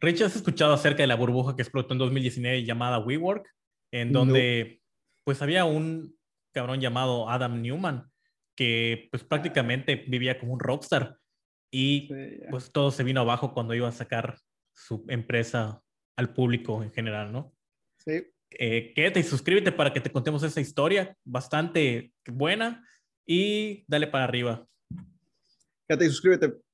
Rich, ¿has escuchado acerca de la burbuja que explotó en 2019 llamada WeWork? En donde, pues, había un cabrón llamado Adam Newman que, pues, prácticamente vivía como un rockstar. Y, pues, todo se vino abajo cuando iba a sacar su empresa al público en general, ¿no? Sí. Eh, quédate y suscríbete para que te contemos esa historia bastante buena y dale para arriba. Quédate y suscríbete.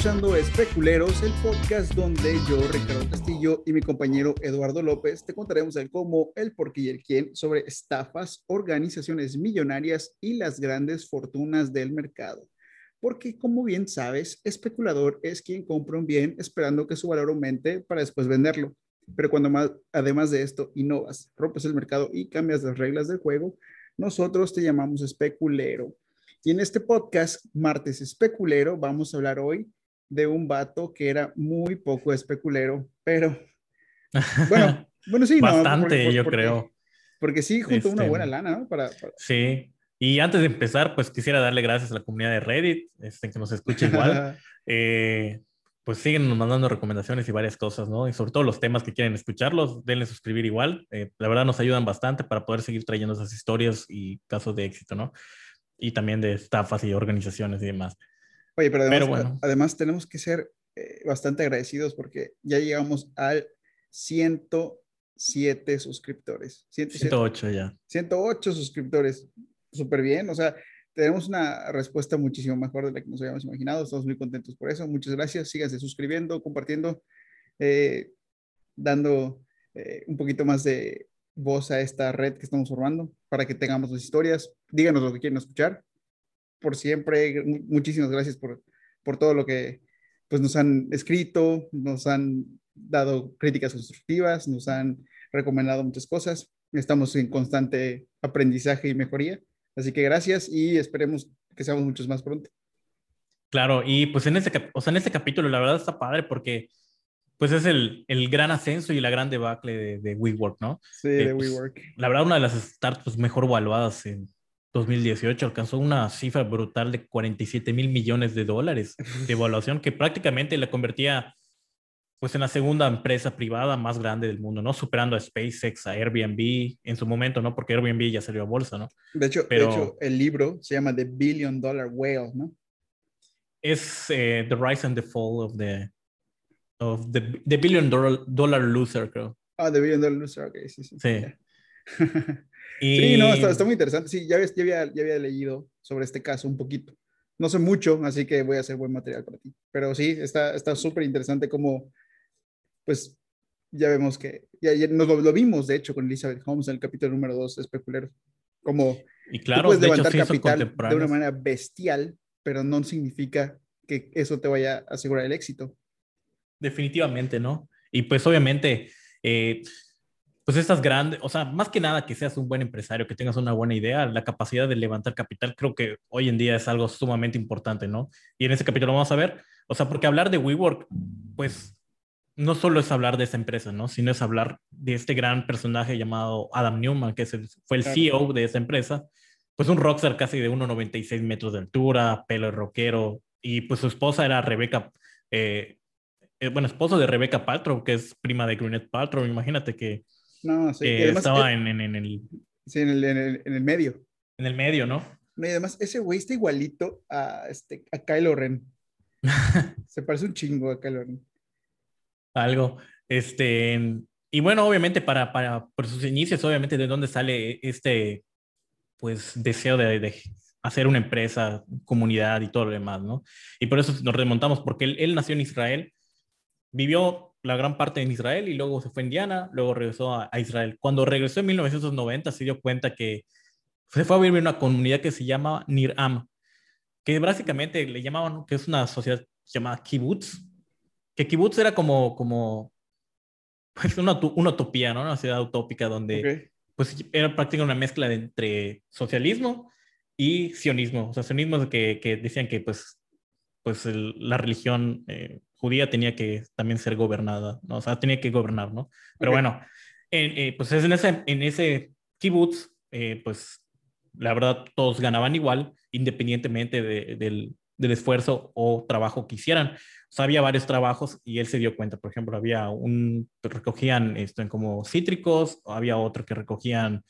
Escuchando Especuleros, el podcast donde yo, Ricardo Castillo y mi compañero Eduardo López te contaremos el cómo, el por qué y el quién sobre estafas, organizaciones millonarias y las grandes fortunas del mercado. Porque como bien sabes, especulador es quien compra un bien esperando que su valor aumente para después venderlo. Pero cuando más, además de esto innovas, rompes el mercado y cambias las reglas del juego, nosotros te llamamos especulero. Y en este podcast, Martes Especulero, vamos a hablar hoy de un vato que era muy poco especulero, pero bueno, bueno sí, bastante, yo creo. Porque sí, junto una buena este, lana, ¿no? Para, Sí. Y antes de empezar, pues quisiera darle gracias a la comunidad de Reddit, este, que nos escucha igual. eh, pues siguen mandando recomendaciones y varias cosas, ¿no? Y sobre todo los temas que quieren escucharlos, denle suscribir igual. Eh, la verdad nos ayudan bastante para poder seguir trayendo esas historias y casos de éxito, ¿no? y también de estafas y organizaciones y demás. Oye, pero además, además tenemos que ser eh, bastante agradecidos porque ya llegamos al 107 suscriptores. 108 ya. 108 suscriptores. Súper bien. O sea, tenemos una respuesta muchísimo mejor de la que nos habíamos imaginado. Estamos muy contentos por eso. Muchas gracias. Síganse suscribiendo, compartiendo, eh, dando eh, un poquito más de voz a esta red que estamos formando para que tengamos las historias. Díganos lo que quieren escuchar. Por siempre, muchísimas gracias por, por todo lo que pues, nos han escrito, nos han dado críticas constructivas, nos han recomendado muchas cosas. Estamos en constante aprendizaje y mejoría. Así que gracias y esperemos que seamos muchos más pronto. Claro, y pues en este, o sea, en este capítulo la verdad está padre porque pues es el, el, gran ascenso y la gran debacle de, de WeWork, ¿no? Sí, de pues, WeWork. La verdad, una de las startups mejor evaluadas en 2018 alcanzó una cifra brutal de 47 mil millones de dólares de evaluación que prácticamente la convertía pues en la segunda empresa privada más grande del mundo, ¿no? Superando a SpaceX, a Airbnb en su momento, ¿no? Porque Airbnb ya salió a bolsa, ¿no? De hecho, de hecho el libro se llama The Billion Dollar Whale, ¿no? Es eh, The Rise and the Fall of the of the, the Billion Dollar, Loser, creo. Ah, The Billion Dollar Loser, ok, sí, sí. Sí. Sí, no, está, muy interesante. Sí, ya, ya, había, ya había leído sobre este caso un poquito. No sé mucho, así que voy a hacer buen material para ti. Pero sí, está súper interesante como, pues, ya vemos que, ya, nos lo, vimos, de hecho, con Elizabeth Holmes en el capítulo número 2 de Especulero. Como y claro, puedes levantar capital de una manera bestial, pero no significa que eso te vaya a asegurar el éxito. Definitivamente, ¿no? Y pues obviamente, eh, pues estas grandes, o sea, más que nada que seas un buen empresario, que tengas una buena idea, la capacidad de levantar capital, creo que hoy en día es algo sumamente importante, ¿no? Y en ese capítulo vamos a ver, o sea, porque hablar de WeWork, pues no solo es hablar de esa empresa, ¿no? Sino es hablar de este gran personaje llamado Adam Newman, que fue el CEO de esa empresa, pues un rockstar casi de 1,96 metros de altura, pelo rockero, y pues su esposa era Rebecca, eh, eh, bueno, esposo de Rebecca Paltrow, que es prima de Gwyneth Paltrow, imagínate que, no, sí, estaba en, en, en, el... Sí, en el, en el, medio. En el medio, ¿no? y además, ese güey está igualito a, este, a Kylo Ren. Se parece un chingo a Kylo Ren. Algo. Este, y bueno, obviamente, para, para, por sus inicios, obviamente, de dónde sale este, pues, deseo de, de hacer una empresa, comunidad y todo lo demás, ¿no? Y por eso nos remontamos, porque él, él nació en Israel, vivió la gran parte en Israel y luego se fue a Indiana, luego regresó a, Israel. Cuando regresó en 1990 se dio cuenta que se fue a vivir en una comunidad que se llama Niram, que básicamente le llamaban, que es una sociedad llamada kibbutz, que kibutz era como, como pues una, una utopía, ¿no? Una ciudad utópica donde pues era prácticamente una mezcla de, entre socialismo y sionismo. O sea, sionismo es que, que decían que pues, pues la religión eh, judía tenía que también ser gobernada, ¿no? O sea, tenía que gobernar, ¿no? Pero bueno, eh, pues en ese, en ese kibutz, eh, pues la verdad todos ganaban igual, independientemente del, del esfuerzo o trabajo que hicieran. O sea, había varios trabajos y él se dio cuenta, por ejemplo, había un, recogían esto en como cítricos, había otro que recogían,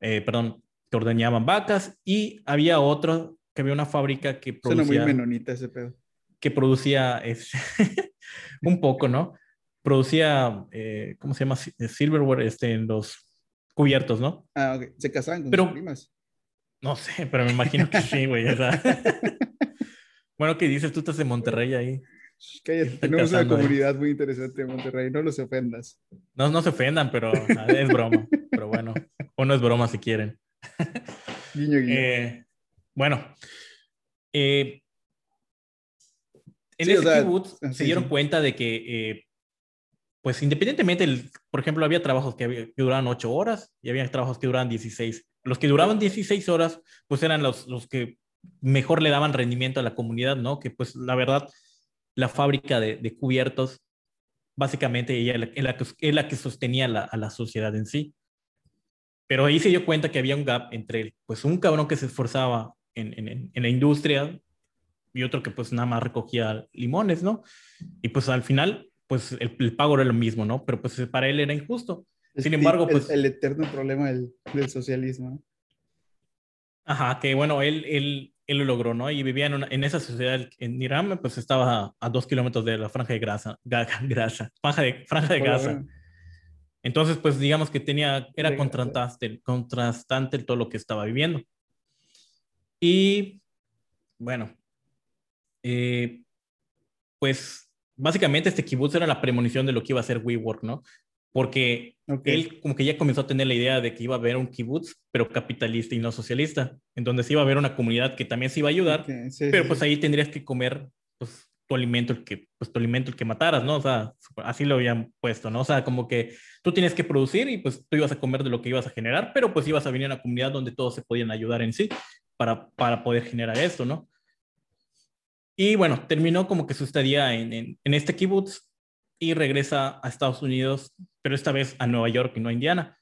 eh, perdón, que ordeñaban vacas y había otro que había una fábrica que producía... Suena muy menonita ese pedo. Que producía este, un poco, ¿no? Producía, eh, ¿cómo se llama? Silverware este, en los cubiertos, ¿no? Ah, ok. Se casaban con sus primas. No sé, pero me imagino que sí, güey. bueno, ¿qué dices? Tú estás en Monterrey ahí. tenemos una comunidad muy interesante en Monterrey, no los ofendas. No, no se ofendan, pero es broma. pero bueno, o no es broma si quieren. Guiño, guiño. Eh, bueno, eh, en ese kibutz ah, se dieron cuenta de que, eh, pues independientemente, por ejemplo, había trabajos que, que, duraban 8 horas y había trabajos que duraban 16. Los que duraban 16 horas, pues eran los, los que mejor le daban rendimiento a la comunidad, ¿no? Que pues la verdad la fábrica de, cubiertos, básicamente ella es la, que, la que sostenía a la sociedad en sí. Pero ahí se dio cuenta que había un gap entre pues un cabrón que se esforzaba en, la industria y otro que pues nada más recogía limones, ¿no? Y pues al final, pues el, pago era lo mismo, ¿no? Pero pues para él era injusto. Sin embargo, pues... El, eterno problema del, del socialismo, ¿no? Ajá, que bueno, él, él, él lo logró, ¿no? Y vivía en, en esa sociedad en Irán, pues estaba a, dos kilómetros de la franja de grasa, grasa franja de, franja de Gaza. Entonces, pues digamos que tenía, era contrastante, contrastante todo lo que estaba viviendo. Y bueno, eh, pues básicamente este kibutz era la premonición de lo que iba a ser WeWork, ¿no? porque él como que ya comenzó a tener la idea de que iba a haber un kibutz, pero capitalista y no socialista, en donde se iba a haber una comunidad que también se iba a ayudar, pero pues ahí tendrías que comer pues, tu alimento, el que, pues tu alimento el que mataras, ¿no? O sea, así lo habían puesto, ¿no? O sea, como que tú tienes que producir y pues tú ibas a comer de lo que ibas a generar, pero pues ibas a venir a una comunidad donde todos se podían ayudar en sí para, para poder generar esto, ¿no? Y bueno, terminó como que su estadía en, en, en este kibutz y regresa a Estados Unidos, pero esta vez a Nueva York y no a Indiana.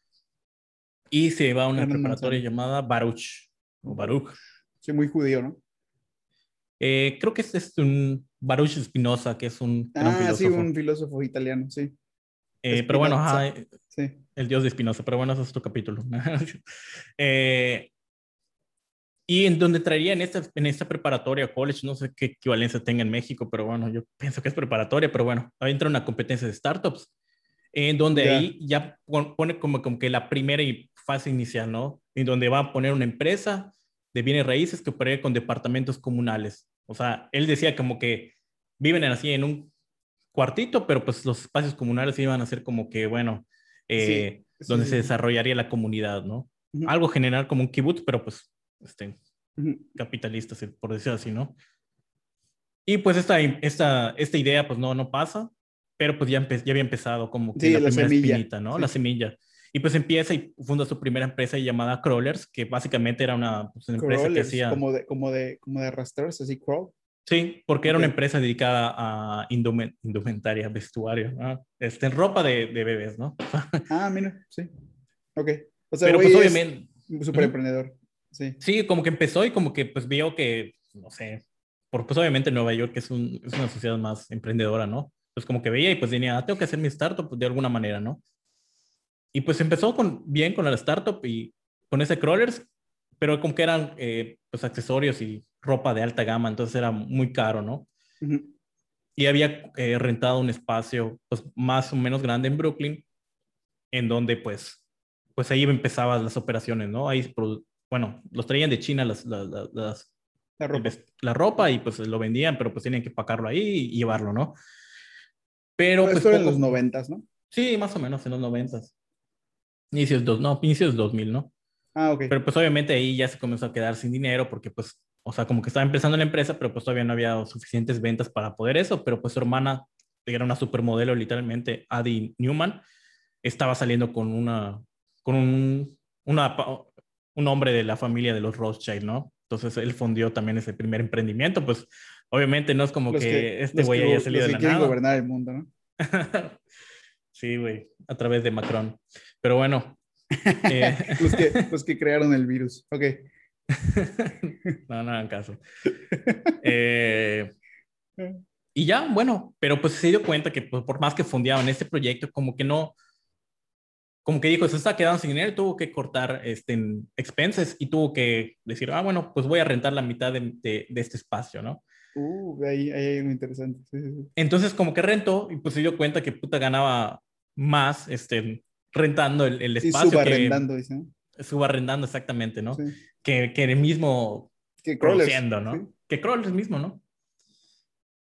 Y se va a una preparatoria llamada Baruch, o Baruch. Sí, muy judío, ¿no? Eh, creo que es, es, un Baruch Spinoza, que es un ah, sí, un filósofo italiano, sí. Eh, pero bueno, sí. el dios de Spinoza, pero bueno, eso es otro capítulo. eh, y en donde traería en esta, en esta preparatoria college, no sé qué equivalencia tenga en México, pero bueno, yo pienso que es preparatoria, pero bueno, ahí entra una competencia de startups, en donde ahí ya pone como, como que la primera fase inicial, ¿no? En donde va a poner una empresa de bienes raíces que opere con departamentos comunales. O sea, él decía como que viven así en un cuartito, pero pues los espacios comunales iban a ser como que, bueno, eh, donde se desarrollaría la comunidad, ¿no? Algo general como un kibutz, pero pues este, capitalistas, por decirlo así, ¿no? Y pues esta, esta, esta idea pues no, no pasa, pero pues ya, ya había empezado como que la, primera espinita, ¿no? La semilla. Y pues empieza y funda su primera empresa llamada Crawlers, que básicamente era una, pues, empresa que hacía... Como de, como de, como de arrastrarse, así, crawl. Sí, porque era una empresa dedicada a indumentaria, vestuario, ¿no? este, ropa de, de bebés, ¿no? ah, mira, sí. Ok. O sea, Pero pues obviamente... Súper emprendedor. Sí. como que empezó y como que pues vio que, no sé, por, pues obviamente Nueva York es, un, es una sociedad más emprendedora, ¿no? Pues como que veía y pues tenía, ah, tengo que hacer mi startup de alguna manera, ¿no? Y pues empezó con, bien con la startup y con ese crawlers, pero como que eran eh, pues accesorios y ropa de alta gama, entonces era muy caro, ¿no? Y había eh, rentado un espacio pues más o menos grande en Brooklyn, en donde pues, pues ahí empezaban las operaciones, ¿no? Ahí bueno, los traían de China las, las, la, ropa. la, ropa. y pues lo vendían, pero pues tenían que pacarlo ahí y llevarlo, ¿no? Pero... pues, esto en los noventas, ¿no? Sí, más o menos en los noventas. Inicios, dos, no, inicios 2000, ¿no? Ah, ok. Pero pues obviamente ahí ya se comenzó a quedar sin dinero porque pues, o sea, como que estaba empezando la empresa, pero pues todavía no había suficientes ventas para poder eso, pero pues su hermana era una supermodelo literalmente, Adi Newman, estaba saliendo con una, con un, una, un hombre de la familia de los Rothschild, ¿no? Entonces él fundió también ese primer emprendimiento, pues obviamente no es como que, este güey haya salido de la nada. gobernar el mundo, ¿no? sí, güey, a través de Macron. Pero bueno. Eh... los, que, los que crearon el virus. Ok. no, no hagan caso. Eh, y ya, bueno, pero pues se dio cuenta que pues, por más que fundeaban este proyecto, como que no, como que dijo, se está quedando sin dinero, tuvo que cortar este, expenses y tuvo que decir, ah, bueno, pues voy a rentar la mitad de, de, este espacio, ¿no? Uh, ahí, ahí hay algo interesante. Entonces, como que rentó y pues se dio cuenta que puta ganaba más este, rentando el, el espacio. subarrendando, dice. Subarrendando, exactamente, ¿no? Que, que el mismo que crawlers, ¿no? Que crawlers mismo, ¿no?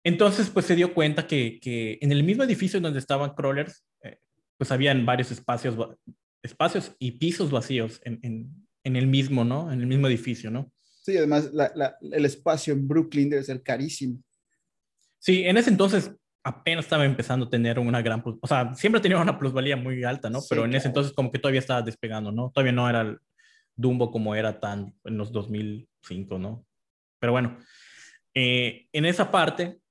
Entonces, pues se dio cuenta que, que en el mismo edificio donde estaban crawlers, pues habían varios espacios, espacios y pisos vacíos en, en, en, el mismo, ¿no? En el mismo edificio, ¿no? Sí, además la, la, el espacio en Brooklyn debe ser carísimo. Sí, en ese entonces apenas estaba empezando a tener una gran, o sea, siempre tenía una plusvalía muy alta, ¿no? Pero en ese entonces como que todavía estaba despegando, ¿no? Todavía no era el Dumbo como era tan en los 2005, ¿no? Pero bueno, eh, en esa parte,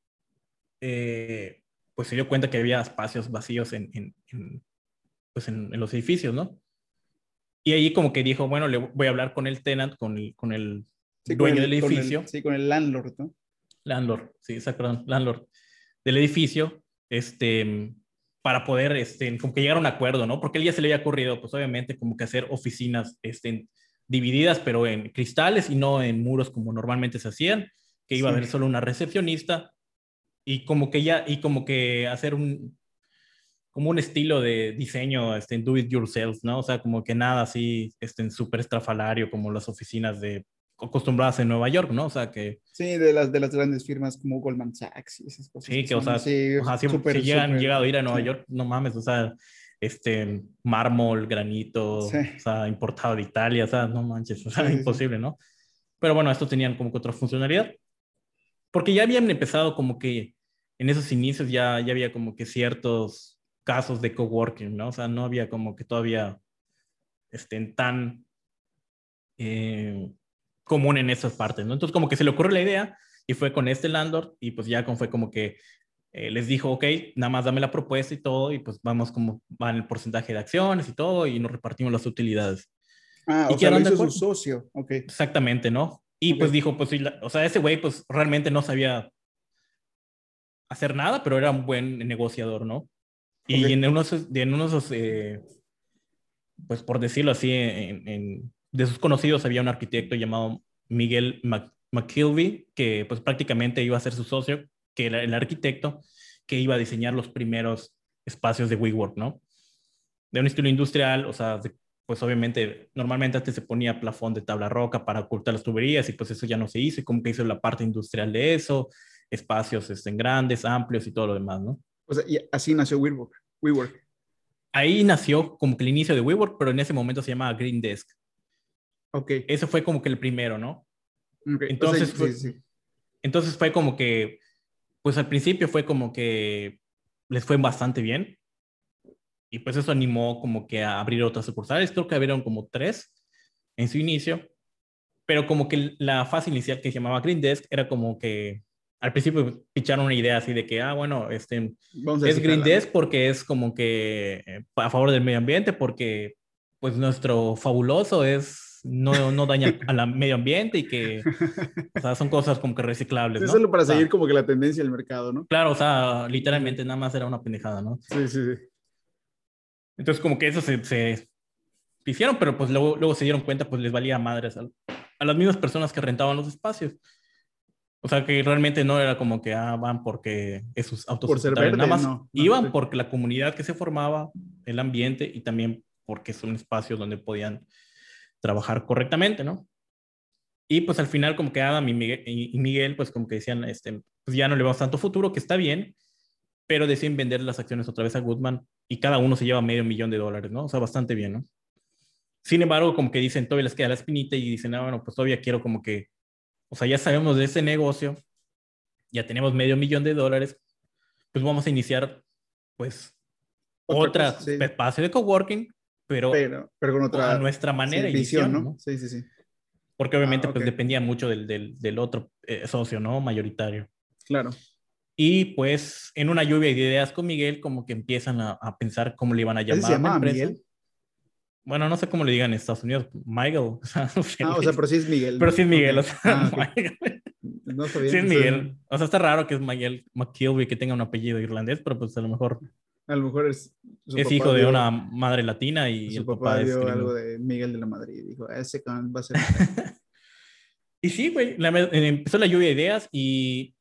eh, pues se dio cuenta que había espacios vacíos en, en, pues en, los edificios, ¿no? Y ahí como que dijo, bueno, le voy a hablar con el tenant, con el, con el dueño del edificio. sí, con el landlord, ¿no? Landlord, sí, exacto, landlord del edificio, este, para poder, este, como que llegar a un acuerdo, ¿no? Porque él ya se le había ocurrido, pues obviamente, como que hacer oficinas, este, divididas, pero en cristales y no en muros como normalmente se hacían, que iba a haber solo una recepcionista y como que ya, y como que hacer un, como un estilo de diseño, este, do it yourself, ¿no? O sea, como que nada así, este, súper estrafalario como las oficinas de acostumbradas en Nueva York, ¿no? O sea que... Sí, de las, de las grandes firmas como Goldman Sachs y esas cosas. Sí, que, o sea, sí, o sea si, llegan, llegado a ir a Nueva York, no mames, o sea, este, mármol, granito, o sea, importado de Italia, o sea, no manches, o sea, imposible, ¿no? Pero bueno, estos tenían como que otra funcionalidad, porque ya habían empezado como que en esos inicios ya, ya había como que ciertos casos de coworking, ¿no? O sea, no había como que todavía estén tan... Eh, común en esas partes, ¿no? Entonces como que se le ocurrió la idea y fue con este landlord y pues ya fue como que eh, les dijo, ok, nada más dame la propuesta y todo y pues vamos como van el porcentaje de acciones y todo y nos repartimos las utilidades. Ah, y o sea, lo hizo su socio, ok. Exactamente, ¿no? Y pues dijo, pues, o sea, ese güey pues realmente no sabía hacer nada, pero era un buen negociador, ¿no? Y en unos, en unos eh, pues por decirlo así, en, en, de sus conocidos había un arquitecto llamado Miguel McKilvey, que pues prácticamente iba a ser su socio, que era el arquitecto que iba a diseñar los primeros espacios de WeWork, ¿no? De un estilo industrial, o sea, pues obviamente normalmente antes se ponía plafón de tabla roca para ocultar las tuberías y pues eso ya no se hizo y como que hizo la parte industrial de eso, espacios estén grandes, amplios y todo lo demás, ¿no? O sea, y así nació WeWork. WeWork. Ahí nació como que el inicio de WeWork, pero en ese momento se llamaba Green Desk. Ok. Eso fue como que el primero, ¿no? Entonces, fue, entonces fue como que, pues al principio fue como que les fue bastante bien. Y pues eso animó como que a abrir otras sucursales. Creo que abrieron como tres en su inicio. Pero como que la fase inicial que se llamaba Green Desk era como que al principio picharon una idea así de que, ah, bueno, este, es Green Desk porque es como que eh, a favor del medio ambiente, porque pues nuestro fabuloso es no, no daña al medio ambiente y que o sea, son cosas como que reciclables. ¿no? solo para seguir como que la tendencia del mercado, ¿no? Claro, o sea, literalmente nada más era una pendejada, ¿no? Sí, sí, sí. Entonces como que eso se, se hicieron, pero pues luego, luego se dieron cuenta, pues les valía madres a, a las mismas personas que rentaban los espacios. O sea, que realmente no era como que ah, van porque esos autos Por ser verde, nada más no, iban porque la comunidad que se formaba, el ambiente y también porque es un espacio donde podían trabajar correctamente, ¿no? Y pues al final como que Adam y Miguel, y Miguel pues como que decían, este, pues ya no le vamos tanto futuro, que está bien, pero deciden vender las acciones otra vez a Goodman y cada uno se lleva medio millón de dólares, ¿no? O sea, bastante bien, ¿no? Sin embargo, como que dicen, todavía les queda la espinita y dicen, ah, bueno, pues todavía quiero como que, o sea, ya sabemos de ese negocio, ya tenemos medio millón de dólares, pues vamos a iniciar, pues, otra, espacio de coworking, pero, pero, pero, con otra a nuestra manera y visión, ¿no? Sí, sí, sí. Porque obviamente ah, pues dependía mucho del, del, del otro eh, socio, ¿no? Mayoritario. Claro. Y pues en una lluvia de ideas con Miguel, como que empiezan a, a pensar cómo le iban a llamar. ¿Se llama Miguel? Bueno, no sé cómo le digan en Estados Unidos, Michael. O sea, ah, o sea, pero sí es Miguel. Pero sí es Miguel, o sea, ah, No sabía. Sí es Miguel. O sea, está raro que es Miguel McKilby que tenga un apellido irlandés, pero pues a lo mejor. A lo mejor es. Es hijo de una madre latina y su el papá, papá dio algo de Miguel de la Madrid. Dijo, ese va a ser. y sí, güey, empezó la lluvia de ideas y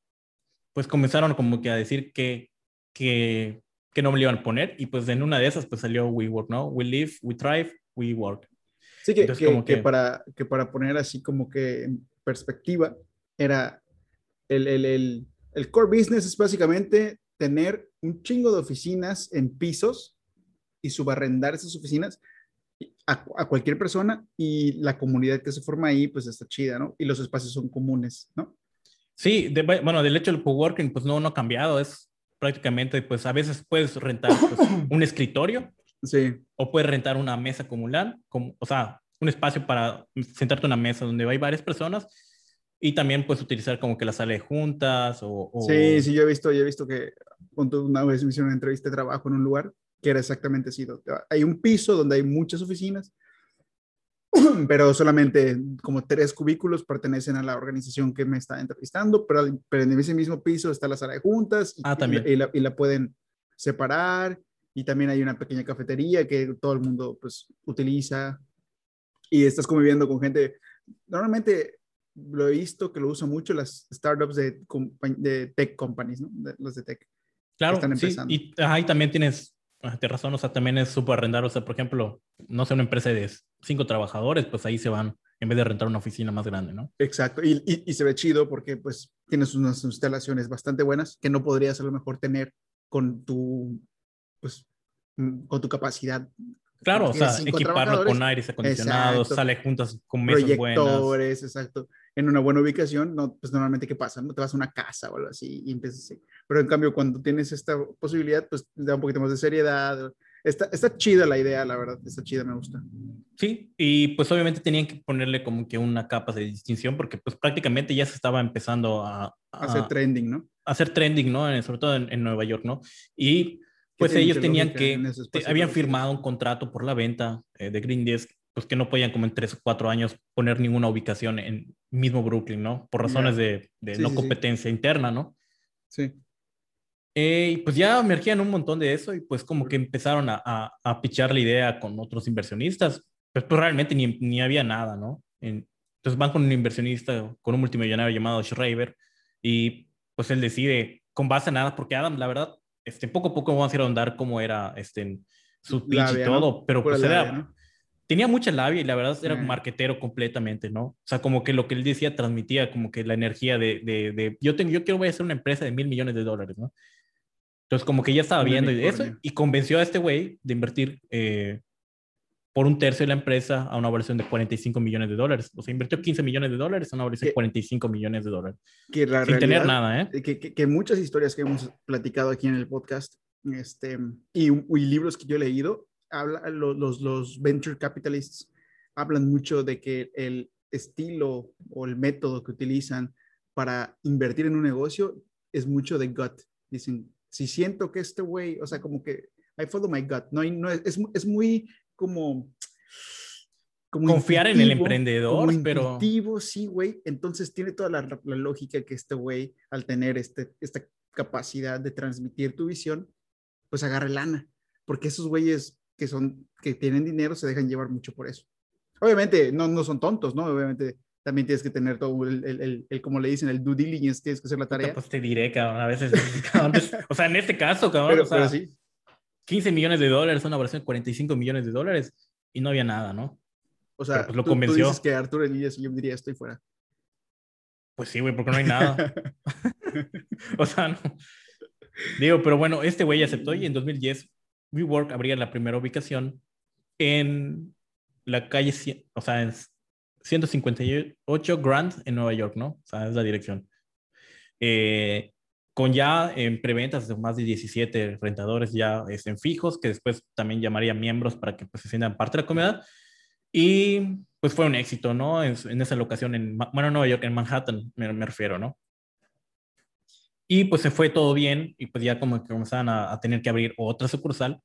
pues comenzaron como que a decir que, que, que no me lo iban a poner y pues en una de esas pues salió We Work, ¿no? We Live, We Thrive, We Work. Sí, que, que, que, para, que para poner así como que en perspectiva, era el, el, el, el core business es básicamente tener un chingo de oficinas en pisos y subarrendar esas oficinas a, a, cualquier persona y la comunidad que se forma ahí pues está chida, ¿no? Y los espacios son comunes, ¿no? Sí, de, bueno, del hecho del coworking, pues no, no ha cambiado, es prácticamente, pues a veces puedes rentar pues, un escritorio sí. o puedes rentar una mesa comunal, como, o sea, un espacio para sentarte en una mesa donde hay varias personas y también puedes utilizar como que la sala de juntas o, Sí, sí, yo he visto, yo he visto que una vez me hicieron una entrevista de trabajo en un lugar que era exactamente así. Hay un piso donde hay muchas oficinas pero solamente como tres cubículos pertenecen a la organización que me está entrevistando, pero, pero en ese mismo piso está la sala de juntas y, ah, también. y, la, y, la, pueden separar y también hay una pequeña cafetería que todo el mundo pues utiliza y estás conviviendo con gente. Normalmente lo he visto que lo usan mucho las startups de, de tech companies, ¿no? los de tech. Claro, están empezando. Sí, y ahí también tienes Tienes razón, o sea, también es súper arrendar, o sea, por ejemplo, no sé, una empresa de cinco trabajadores, pues ahí se van en vez de rentar una oficina más grande, ¿no? Exacto, y, y, se ve chido porque pues tienes unas instalaciones bastante buenas que no podrías a lo mejor tener con tu, pues, mm, con tu capacidad. Claro, o sea, equiparlo con aires acondicionados, sale juntas con mesas Proyectores, exacto en una buena ubicación, no, pues normalmente ¿qué pasa? No te vas a una casa o algo así y empiezas así. Pero en cambio, cuando tienes esta posibilidad, pues da un poquito más de seriedad. Está, está chida la idea, la verdad, está chida, me gusta. Sí, y pues obviamente tenían que ponerle como que una capa de distinción porque pues prácticamente ya se estaba empezando a... a hacer trending, ¿no? A hacer trending, ¿no? Sobre todo en, Nueva York, ¿no? Y pues ellos tenían que, habían firmado un contrato por la venta eh, de Green Desk pues que no podían como en tres o cuatro años poner ninguna ubicación en mismo Brooklyn, ¿no? Por razones de, de no competencia interna, ¿no? Sí. Eh, y pues ya emergían un montón de eso y pues como que empezaron a, a, a pichar la idea con otros inversionistas, pues, pues realmente ni, ni había nada, ¿no? entonces van con un inversionista, con un multimillonario llamado Schreiber y pues él decide con base en nada, porque Adam, la verdad, este, poco a poco vamos a ir a ahondar cómo era este, su pitch y todo, pero pues era, tenía mucha labia y la verdad era un marquetero completamente, ¿no? O sea, como que lo que él decía transmitía como que la energía de, de, de yo, tengo, yo quiero voy a hacer una empresa de mil millones de dólares, ¿no? Entonces, como que ya estaba viendo eso y convenció a este güey de invertir eh, por un tercio de la empresa a una versión de 45 millones de dólares. O sea, invirtió 15 millones de dólares a una versión de 45 millones de dólares. Que la sin tener nada, ¿eh? Que, que, que, muchas historias que hemos platicado aquí en el podcast este, y, y libros que yo he leído habla, los, los venture capitalists hablan mucho de que el estilo o el método que utilizan para invertir en un negocio es mucho de gut. Dicen, si siento que este güey, o sea, como que I follow my gut, no, no es, es, muy como... como Confiar en el emprendedor, pero... sí, güey. Entonces tiene toda la, la lógica que este güey, al tener este, esta capacidad de transmitir tu visión, pues agarre lana. Porque esos güeyes que son, que tienen dinero se dejan llevar mucho por eso. Obviamente no, no son tontos, ¿no? Obviamente también tienes que tener todo el, el, el, como le dicen, el due diligence, tienes que hacer la tarea. Pues te diré, cabrón, a veces, o sea, en este caso, cabrón, pero, o sea, sí. 15 millones de dólares, una versión de 45 millones de dólares y no había nada, ¿no? O sea, pues lo tú, convenció. Tú dices que Arturo Elías yo diría, estoy fuera. Pues sí, güey, porque no hay nada. o sea, no. Digo, pero bueno, este güey aceptó y en 2010 WeWork abría la primera ubicación en la calle, o sea, en 158 Grand en Nueva York, ¿no? O sea, es la dirección. Eh, con ya en preventas de más de 17 rentadores ya en fijos, que después también llamaría miembros para que pues, se sientan parte de la comunidad. Y pues fue un éxito, ¿no? En, en esa locación, en, bueno, Nueva York, en Manhattan, me, me, refiero, ¿no? Y pues se fue todo bien y pues ya como que comenzaban a, a tener que abrir otra sucursal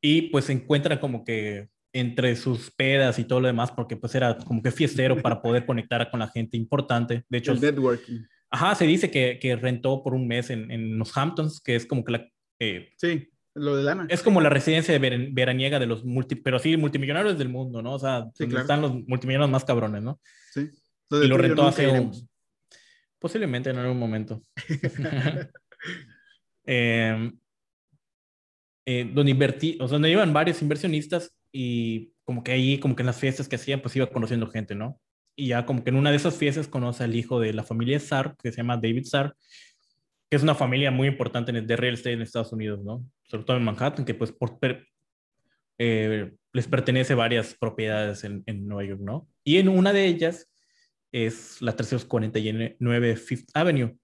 y pues se encuentran como que entre sus pedas y todo lo demás, porque pues era como que fiestero para poder conectar con la gente importante. De hecho, el networking. Ajá, se dice que, que rentó por un mes en, en, los Hamptons, que es como que la... Eh, sí, lo de Lana. Es como la residencia de veraniega de los multi, pero sí, multimillonarios del mundo, ¿no? O sea, sí, claro. están los multimillonarios más cabrones, ¿no? Sí. y lo rentó hace un... Posiblemente en algún momento. eh, eh, donde invertí, o sea, donde iban varios inversionistas y como que ahí, como que en las fiestas que hacían, pues iba conociendo gente, ¿no? Y ya como que en una de esas fiestas conoce al hijo de la familia Sar, que se llama David Sar, que es una familia muy importante en el, de real estate en Estados Unidos, ¿no? Sobre todo en Manhattan, que pues por, eh, les pertenece varias propiedades en, en, Nueva York, ¿no? Y en una de ellas es la 349 Fifth Avenue,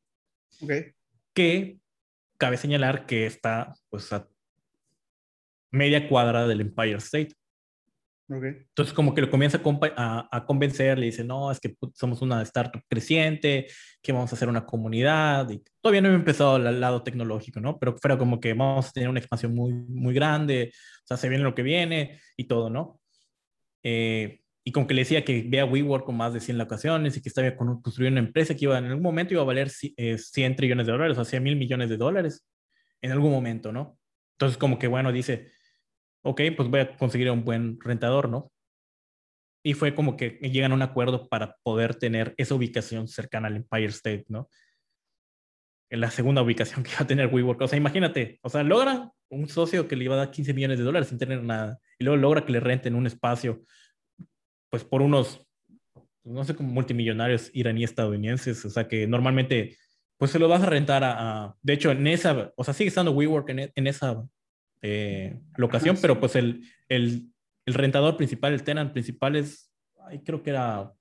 okay. que cabe señalar que está pues a media cuadra del Empire State. Okay. Entonces, como que lo comienza a, a, convencer, le dice, no, es que somos una startup creciente, que vamos a hacer una comunidad, y todavía no he empezado al lado tecnológico, ¿no? Pero fuera como que vamos a tener una expansión muy, muy grande, o sea, se viene lo que viene y todo, ¿no? Eh, y como que le decía que vea WeWork con más de 100 locaciones y que estaba construyendo una empresa que iba en algún momento iba a valer 100 trillones de dólares, o sea, 100 mil millones de dólares en algún momento, ¿no? Entonces, como que, bueno, dice, ok, pues voy a conseguir un buen rentador, ¿no? Y fue como que llegan a un acuerdo para poder tener esa ubicación cercana al Empire State, ¿no? En la segunda ubicación que iba a tener WeWork. O sea, imagínate, o sea, logra un socio que le iba a dar 15 millones de dólares sin tener nada. Y luego logra que le renten un espacio, pues por unos, no sé, como multimillonarios iraníes estadounidenses. O sea, que normalmente, pues se lo vas a rentar a, a de hecho, en esa, o sea, sigue estando WeWork en, en esa eh, locación, Ajá, pero pues el, el, el, rentador principal, el tenant principal es, ahí creo que era,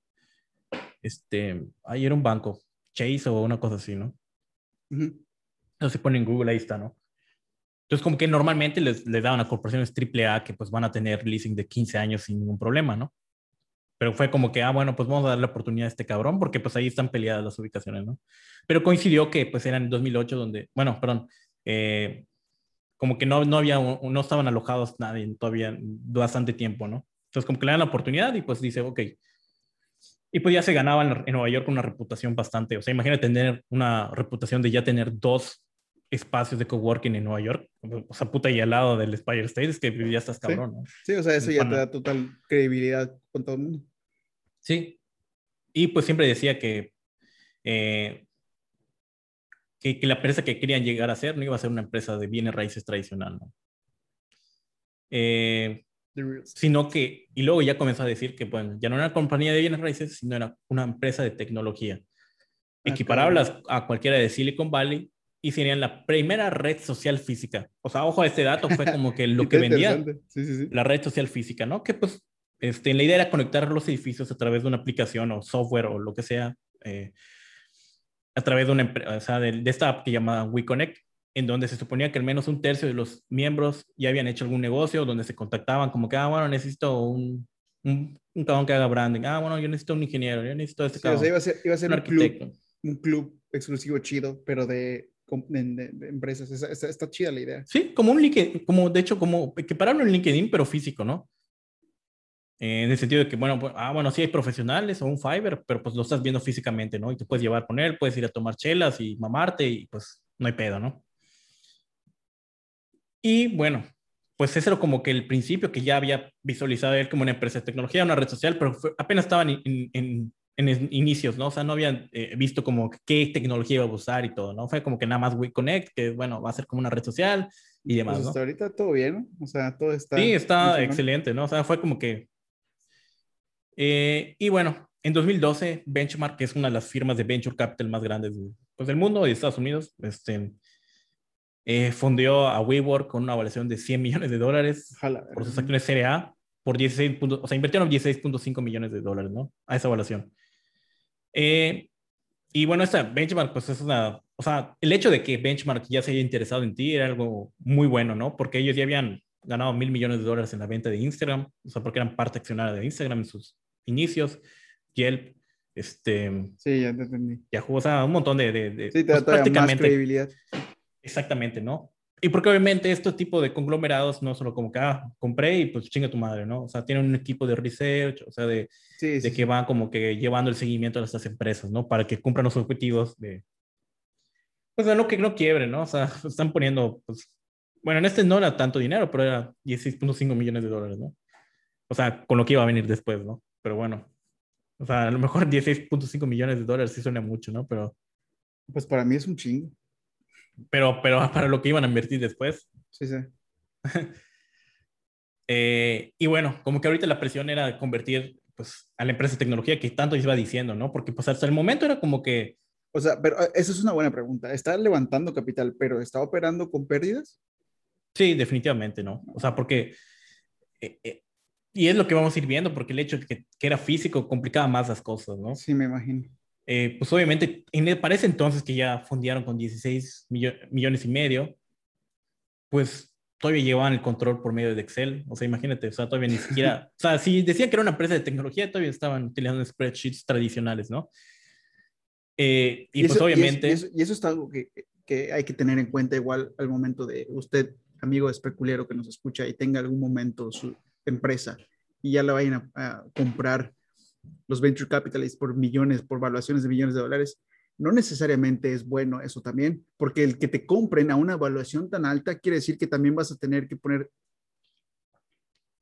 este, ahí era un banco, Chase o una cosa así, ¿no? Uh -huh. No se pone en Google, ahí está, ¿no? Entonces, como que normalmente les, les daban a corporaciones AAA que pues van a tener leasing de 15 años sin ningún problema, ¿no? Pero fue como que, ah, bueno, pues vamos a darle la oportunidad a este cabrón porque pues ahí están peleadas las ubicaciones, ¿no? Pero coincidió que pues era en 2008 donde, bueno, perdón, eh, como que no, no había, no estaban alojados nadie todavía bastante tiempo, ¿no? Entonces como que le dan la oportunidad y pues dice, ok. Y pues ya se ganaban en Nueva York una reputación bastante, o sea, imagínate tener una reputación de ya tener dos espacios de coworking en Nueva York, o sea, puta y al lado del Spire State, es que ya estás cabrón, sí. ¿no? Sí, o sea, eso ya te da total credibilidad con todo el mundo. Sí. Y pues siempre decía que eh, que, que, la empresa que querían llegar a ser no iba a ser una empresa de bienes raíces tradicional, ¿no? Eh, sino que, y luego ya comenzó a decir que, bueno, ya no era una compañía de bienes raíces, sino era una empresa de tecnología, equiparable okay. a cualquiera de Silicon Valley y serían la primera red social física. O sea, ojo a este dato, fue como que lo que vendía sí, sí, sí. la red social física, ¿no? Que pues, este, la idea era conectar los edificios a través de una aplicación o software o lo que sea, eh, a través de una empresa, o sea, de, de, esta app que llamaba WeConnect, en donde se suponía que al menos un tercio de los miembros ya habían hecho algún negocio, donde se contactaban como que, ah, bueno, necesito un, un, un cabrón que haga branding, ah, bueno, yo necesito un ingeniero, yo necesito este sí, cabrón. O sea, iba a ser, iba a ser un, un club, un club exclusivo chido, pero de, de, de, de empresas. Está, está, está, chida la idea. Sí, como un LinkedIn, como de hecho, como que pararlo en LinkedIn, pero físico, ¿no? Eh, en el sentido de que, bueno, pues, ah, bueno, sí hay profesionales o un Fiverr, pero pues lo estás viendo físicamente, ¿no? Y te puedes llevar con él, puedes ir a tomar chelas y mamarte y pues no hay pedo, ¿no? Y bueno, pues ese era como que el principio que ya había visualizado él como una empresa de tecnología, una red social, pero fue, apenas estaban en, en, en, inicios, ¿no? O sea, no habían eh, visto como qué tecnología iba a usar y todo, ¿no? Fue como que nada más WeConnect, que bueno, va a ser como una red social y demás, pues hasta ¿no? ahorita todo bien, ¿no? O sea, todo está... Sí, está excelente, ¿no? O sea, fue como que eh, y bueno, en 2012, Benchmark, que es una de las firmas de venture capital más grandes de, pues, del mundo y de Estados Unidos, este, eh, fundió a WeWork con una valoración de 100 millones de dólares Jala, por sus acciones CRA, por 16, o sea, invirtieron 16.5 millones de dólares, ¿no? A esa evaluación. Eh, y bueno, esta Benchmark, pues es una o sea, el hecho de que Benchmark ya se haya interesado en ti era algo muy bueno, ¿no? Porque ellos ya habían ganado mil millones de dólares en la venta de Instagram, o sea, porque eran parte accionaria de Instagram en sus inicios. Yelp, este... Sí, ya te entendí. Yahoo, o sea, un montón de... de, sí, te da pues, más credibilidad. Exactamente, ¿no? Y porque obviamente este tipo de conglomerados no solo como que, ah, compré y pues chinga tu madre, ¿no? O sea, tienen un equipo de research, o sea, de, de que van como que llevando el seguimiento a estas empresas, ¿no? Para que cumplan los objetivos de, pues no que no quiebre, ¿no? O sea, están poniendo, pues, bueno, en este no era tanto dinero, pero era 16.5 millones de dólares, ¿no? O sea, con lo que iba a venir después, ¿no? Pero bueno, o sea, a lo mejor 16.5 millones de dólares sí suena mucho, ¿no? Pero... Pues para mí es un chingo. Pero, pero para lo que iban a invertir después. Sí, sí. eh, y bueno, como que ahorita la presión era convertir pues, a la empresa de tecnología que tanto iba diciendo, ¿no? Porque pues hasta el momento era como que... O sea, pero eh, esa es una buena pregunta. ¿Está levantando capital, pero está operando con pérdidas? Sí, definitivamente, ¿no? O sea, porque... Eh, eh, y es lo que vamos a ir viendo, porque el hecho de que, que era físico complicaba más las cosas, ¿no? Sí, me imagino. Eh, pues obviamente, en, parece entonces que ya fundaron con 16 millones y medio, pues todavía llevaban el control por medio de Excel. O sea, imagínate, o sea, todavía ni siquiera, o sea, si decían que era una empresa de tecnología, todavía estaban utilizando spreadsheets tradicionales, ¿no? Eh, y, pues obviamente... Y eso, y eso, es algo que, que, hay que tener en cuenta igual al momento de usted, amigo especulero que nos escucha y tenga algún momento su empresa y ya la vayan a comprar los venture capitalists por millones, por valuaciones de millones de dólares, no necesariamente es bueno eso también, porque el que te compren a una evaluación tan alta quiere decir que también vas a tener que poner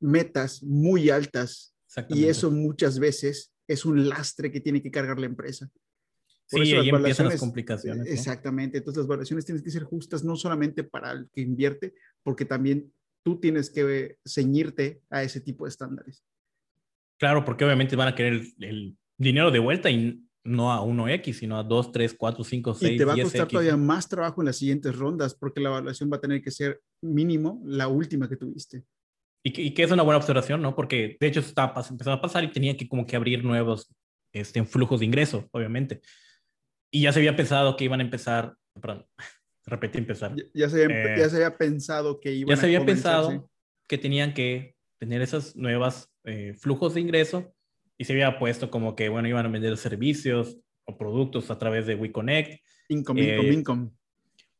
metas muy altas y eso muchas veces es un lastre que tiene que cargar la empresa. Por sí, ahí empiezan las complicaciones. Exactamente, entonces las valuaciones tienen que ser justas no solamente para el que invierte, porque también tú tienes que ceñirte a ese tipo de estándares. Claro, porque obviamente van a querer el, dinero de vuelta y no a 1X, sino a 2, 3, 4, 5, 6. Y te va a costar todavía más trabajo en las siguientes rondas porque la evaluación va a tener que ser mínimo la última que tuviste. Y que, es una buena observación, ¿no? Porque de hecho está empezando a pasar y tenía que como que abrir nuevos este, flujos de ingreso, obviamente. Y ya se había pensado que iban a empezar, perdón, repetí empezar. Ya, se, había, ya se había pensado que iban Ya se había pensado que tenían que tener esas nuevas eh, flujos de ingreso y se había puesto como que, bueno, iban a vender servicios o productos a través de WeConnect. Income, income, eh, income.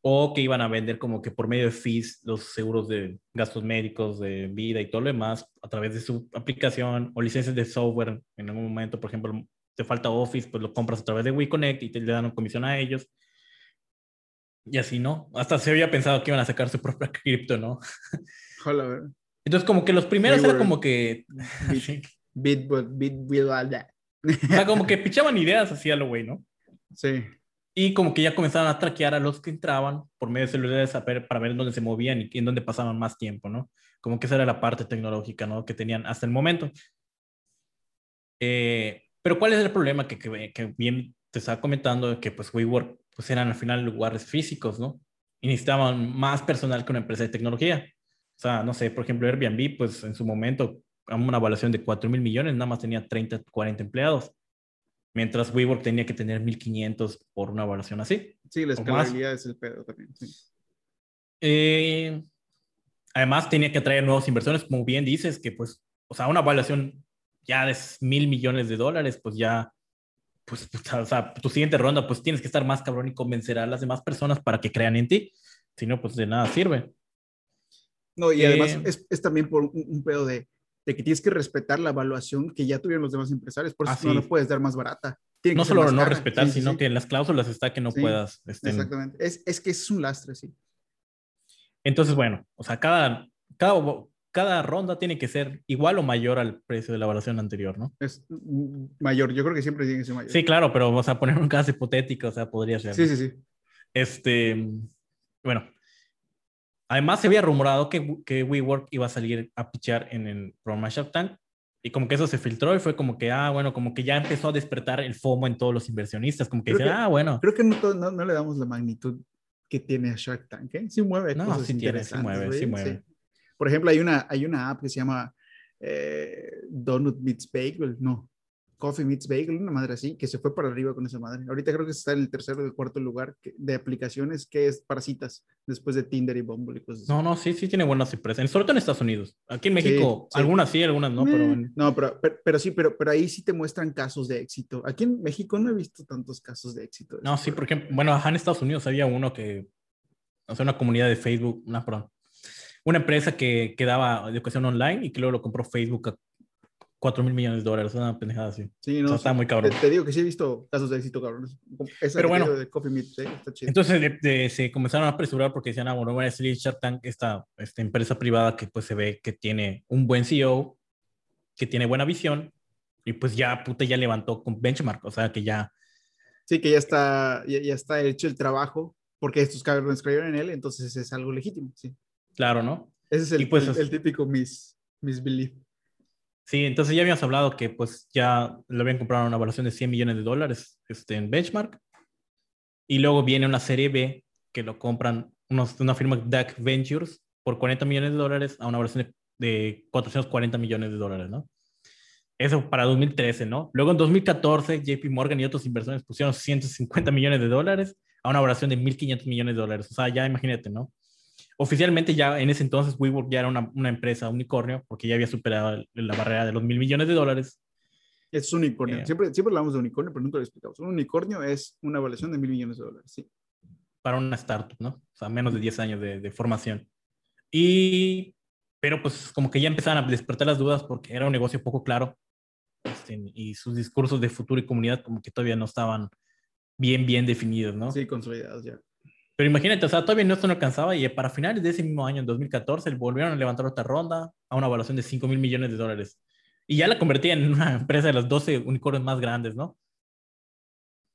O que iban a vender como que por medio de fees los seguros de gastos médicos, de vida y todo lo demás a través de su aplicación o licencias de software. En algún momento, por ejemplo, te falta Office, pues lo compras a través de WeConnect y te le dan una comisión a ellos. Y así, ¿no? Hasta se había pensado que iban a sacar su propia cripto, ¿no? Hola, entonces, como que los primeros eran como que. Bit, bit, bit, bit, O sea, como que pichaban ideas así a lo güey, ¿no? Sí. Y como que ya comenzaban a traquear a los que entraban por medio de celulares para ver dónde se movían y en dónde pasaban más tiempo, ¿no? Como que esa era la parte tecnológica, ¿no? Que tenían hasta el momento. Eh, pero ¿cuál es el problema que, que, que, bien te estaba comentando? Que pues WeWork pues eran al final lugares físicos, ¿no? Y necesitaban más personal que una empresa de tecnología. O sea, no sé, por ejemplo, Airbnb, pues en su momento, a una evaluación de 4 mil millones, nada más tenía 30, 40 empleados. Mientras WeWork tenía que tener 1.500 por una evaluación así. Sí, la escalabilidad es el pedo también. Sí. Eh, además, tenía que atraer nuevos inversores, como bien dices, que pues, o sea, una evaluación ya de mil millones de dólares, pues ya, pues, o sea, tu siguiente ronda, pues tienes que estar más cabrón y convencer a las demás personas para que crean en ti. Si no, pues de nada sirve. No, y además eh, es, es, también por un, pedo de, de, que tienes que respetar la evaluación que ya tuvieron los demás empresarios, por eso ah, no la puedes dar más barata. no solo no respetar, sino que en las cláusulas está que no puedas. Este, exactamente, es, es, que es un lastre, sí. Entonces, bueno, o sea, cada, cada, cada ronda tiene que ser igual o mayor al precio de la evaluación anterior, ¿no? Es mayor, yo creo que siempre tiene que ser mayor. Sí, claro, pero vamos a poner un caso hipotético, o sea, podría ser. Sí, sí, sí. Este, bueno, Además, se había rumorado que, que WeWork iba a salir a pichar en el programa Shark Tank. Y como que eso se filtró y fue como que, ah, bueno, como que ya empezó a despertar el FOMO en todos los inversionistas. Como que dicen, ah, bueno. Creo que no, no, le damos la magnitud que tiene Shark Tank, ¿eh? Sí mueve no, cosas sí tiene, sí mueve, sí mueve. Por ejemplo, hay una, hay una app que se llama eh, Donut Meets Bagel, no. Coffee Meets Bagel, una madre así, que se fue para arriba con esa madre. Ahorita creo que está en el tercero o el cuarto lugar de aplicaciones que es para citas, después de Tinder y Bumble y cosas así. No, no, sí, sí tiene buenas empresas. Sobre todo en Estados Unidos. Aquí en México, algunas sí, algunas no, pero... Eh, no, pero, pero, sí, pero, pero ahí sí te muestran casos de éxito. Aquí en México no he visto tantos casos de éxito. no, sí, porque, bueno, en Estados Unidos había uno que, o sea, una comunidad de Facebook, una, perdón, una empresa que, que daba educación online y que luego lo compró Facebook a 4 mil millones de dólares, una pendejada así. Sí, no. está muy cabrón. Te, digo que sí he visto casos de éxito, cabrón. Pero bueno, de Coffee Meet, ¿sí? está chido. entonces se comenzaron a apresurar porque decían, ah, bueno, voy a salir Shark Tank, esta, esta empresa privada que pues se ve que tiene un buen CEO, que tiene buena visión, y pues ya, puta, ya levantó con benchmark, o sea, que ya... Sí, que ya está, ya, ya está hecho el trabajo, porque estos cabrones creyeron en él, entonces es algo legítimo, sí. Claro, ¿no? Ese es el, pues, el, el típico mis, misbelief. Sí, entonces ya habíamos hablado que pues ya lo habían comprado a una evaluación de 100 millones de dólares este, en benchmark. Y luego viene una serie B que lo compran unos, una firma DAC Ventures por 40 millones de dólares a una evaluación de, de 440 millones de dólares, ¿no? Eso para 2013, ¿no? Luego en 2014 JP Morgan y otros inversores pusieron 150 millones de dólares a una evaluación de 1.500 millones de dólares. O sea, ya imagínate, ¿no? Oficialmente ya en ese entonces WeWork ya era una, una empresa unicornio porque ya había superado la barrera de los mil millones de dólares. Es un unicornio. Eh, siempre, siempre hablamos de unicornio, pero nunca lo explicamos. Un unicornio es una evaluación de mil millones de dólares, sí. Para una startup, ¿no? O sea, menos de 10 años de, de formación. Y, pero pues como que ya empezaban a despertar las dudas porque era un negocio poco claro este, y sus discursos de futuro y comunidad como que todavía no estaban bien, bien definidos, ¿no? Sí, consolidados ya. Pero imagínate, o sea, todavía no esto no alcanzaba y para finales de ese mismo año, en 2014, volvieron a levantar otra ronda a una evaluación de 5 mil millones de dólares. Y ya la convertían en una empresa de los 12 unicornios más grandes, ¿no?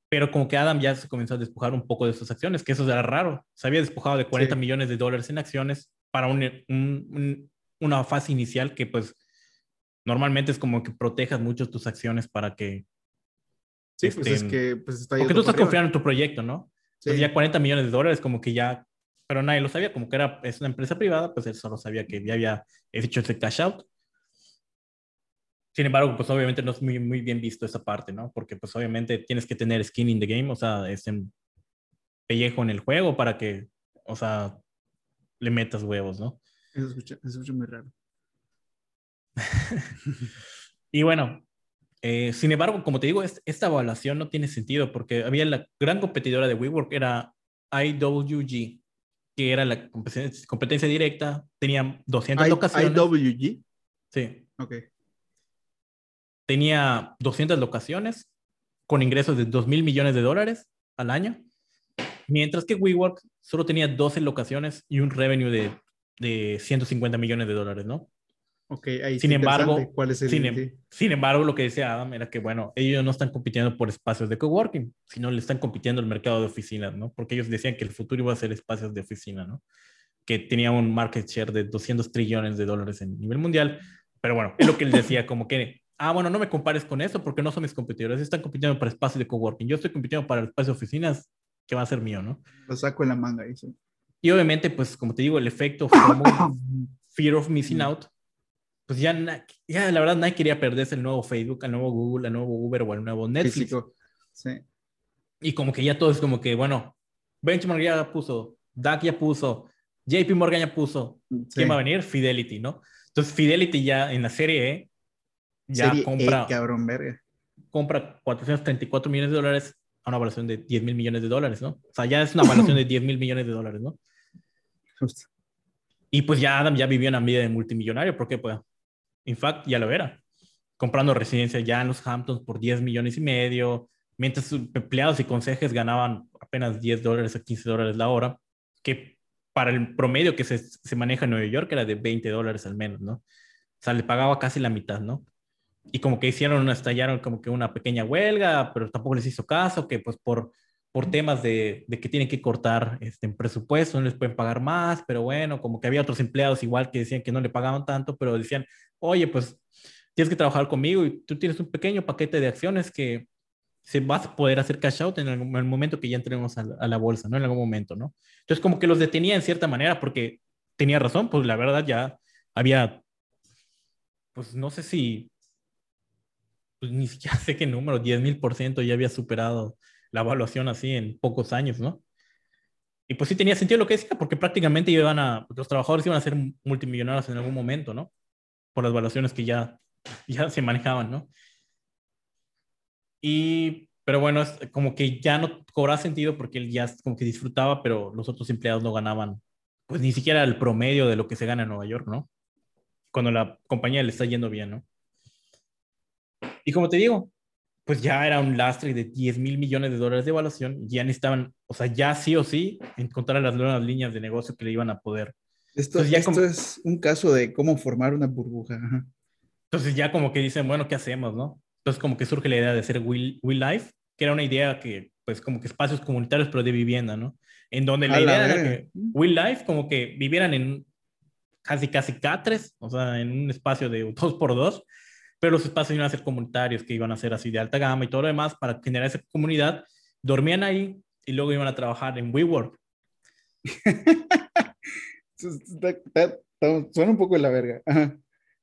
Pero como que Adam ya se comenzó a despojar un poco de sus acciones, que eso era raro. Se había despojado de 40 millones de dólares en acciones para un, una fase inicial que pues normalmente es como que protejas mucho tus acciones para que... Sí, pues es que pues está Porque tú estás confiando en tu proyecto, ¿no? Ya 40 millones de dólares, como que ya, pero nadie lo sabía, como que era, es una empresa privada, pues él solo sabía que ya había hecho ese cash out. Sin embargo, pues obviamente no es muy, muy bien visto esa parte, ¿no? Porque pues obviamente tienes que tener skin in the game, o sea, ese pellejo en el juego para que, o sea, le metas huevos, ¿no? Eso escucha, eso escucha muy raro. y bueno, eh, sin embargo, como te digo, esta evaluación no tiene sentido porque había la gran competidora de WeWork, era IWG, que era la competencia, directa, tenía 200 locaciones. ¿IWG? Sí. Ok. Tenía 200 locaciones con ingresos de 2 mil millones de dólares al año, mientras que WeWork solo tenía 12 locaciones y un revenue de, de 150 millones de dólares, ¿no? Sin embargo, ¿cuál es el sin, sin, embargo, lo que decía Adam era que, bueno, ellos no están compitiendo por espacios de coworking, sino le están compitiendo el mercado de oficinas, ¿no? Porque ellos decían que el futuro iba a ser espacios de oficina, ¿no? Que tenía un market share de 200 trillones de dólares en nivel mundial. Pero bueno, es lo que él decía, como que, ah, bueno, no me compares con eso porque no son mis competidores, están compitiendo para espacios de coworking. Yo estoy compitiendo para el espacio de oficinas que va a ser mío, ¿no? Lo saco en la manga, dice. Y obviamente, pues, como te digo, el efecto fear of missing out pues ya, ya la verdad nadie quería perderse el nuevo Facebook, el nuevo Google, el nuevo Uber o el nuevo Netflix. Sí. Y como que ya todo es como que, bueno, Benchmark ya puso, DAC ya puso, JP Morgan ya puso, ¿quién va a venir? Fidelity, ¿no? Entonces Fidelity ya en la serie E ya serie compra, e, cabrón, verga. compra 434 millones de dólares a una evaluación de 10 mil millones de dólares, ¿no? O sea, ya es una evaluación de 10 mil millones de dólares, ¿no? Justo. Y pues ya Adam ya vivió una vida de multimillonario, porque pues en fact, ya lo era. Comprando residencia ya en los Hamptons por 10 millones y medio, mientras sus empleados y consejes ganaban apenas 10 dólares a 15 dólares la hora, que para el promedio que se, se maneja en Nueva York era de 20 dólares al menos, ¿no? O sea, le pagaba casi la mitad, ¿no? Y como que hicieron, estallaron como que una pequeña huelga, pero tampoco les hizo caso, que pues por por temas de, de, que tienen que cortar este, en presupuesto, no les pueden pagar más, pero bueno, como que había otros empleados igual que decían que no le pagaban tanto, pero decían, oye, pues tienes que trabajar conmigo y tú tienes un pequeño paquete de acciones que se va a poder hacer cash out en el, momento que ya entremos a la, bolsa, ¿no? En algún momento, ¿no? Entonces como que los detenía en cierta manera porque tenía razón, pues la verdad ya había, pues no sé si pues ni siquiera sé qué número, 10 mil por ciento ya había superado la evaluación así en pocos años, ¿no? Y pues sí tenía sentido lo que decía, porque prácticamente iban a, los trabajadores iban a ser multimillonarios en algún momento, ¿no? Por las evaluaciones que ya, ya se manejaban, ¿no? Y, pero bueno, es como que ya no cobraba sentido porque él ya como que disfrutaba, pero los otros empleados no ganaban, pues ni siquiera el promedio de lo que se gana en Nueva York, ¿no? Cuando la compañía le está yendo bien, ¿no? Y como te digo, pues ya era un lastre de 10 mil millones de dólares de evaluación, ya necesitaban, o sea, ya sí o sí, encontrar las nuevas líneas de negocio que le iban a poder. Esto, esto es un caso de cómo formar una burbuja. Entonces ya como que dicen, bueno, ¿qué hacemos, no? Entonces como que surge la idea de hacer Will, Will Life, que era una idea que, pues como que espacios comunitarios, pero de vivienda, ¿no? En donde la idea era que Will Life como que vivieran en casi, casi catres, o sea, en un espacio de dos por dos, pero los espacios iban a ser comunitarios, que iban a ser así de alta gama y todo lo demás para generar esa comunidad. Dormían ahí y luego iban a trabajar en WeWork. Suena un poco de la verga.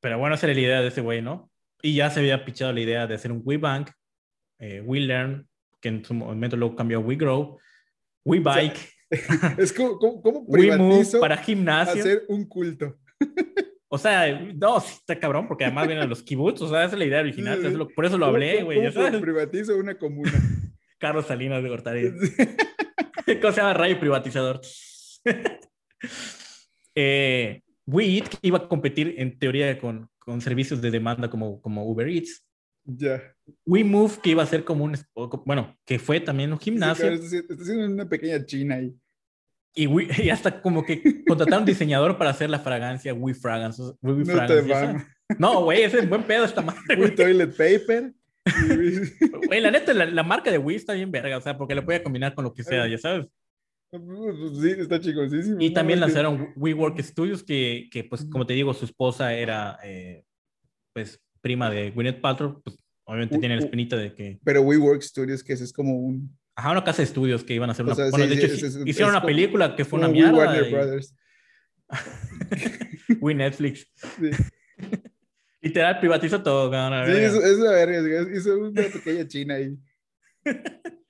Pero bueno, esa era la idea de ese güey, ¿no? Y ya se había pichado la idea de hacer un WeBank, eh, WeLearn, que en su momento luego cambió a WeGrow, WeBike. es como, como, privatizo para gimnasio. Hacer un culto. O sea, no, sí está cabrón, porque además vienen los kibbutz, o sea, esa es la idea original, por eso lo hablé, güey. ¿Cómo privatizo una comuna? Carlos Salinas de Gortari. ¿Cómo se llama? Rayo privatizador. eh, WeEat iba a competir en teoría con, con servicios de demanda como, como Uber Eats. Ya. WeMove, que iba a ser como un, bueno, que fue también un gimnasio. está haciendo una pequeña china ahí. Y, y, hasta como que contrataron diseñador para hacer la fragancia We Fragrance. We no, no, güey, ese es buen pedo esta madre. We Toilet Paper. Güey, la neta, la, marca de We está bien verga, o sea, porque le puede combinar con lo que sea, ya sabes. Sí, está chicosísimo. Y también lanzaron WeWork Studios, que, que, pues, como te digo, su esposa era, eh, pues, prima de Gwyneth Paltrow, pues, obviamente tiene la espinita de que... Pero WeWork Studios, que es como un Ajá, una casa de estudios que iban a hacer una. bueno, de hecho, hicieron una película que fue una mierda. Warner Brothers. We Netflix. Literal, privatiza todo. sí, es, es la verga. Hizo una pequeña china ahí.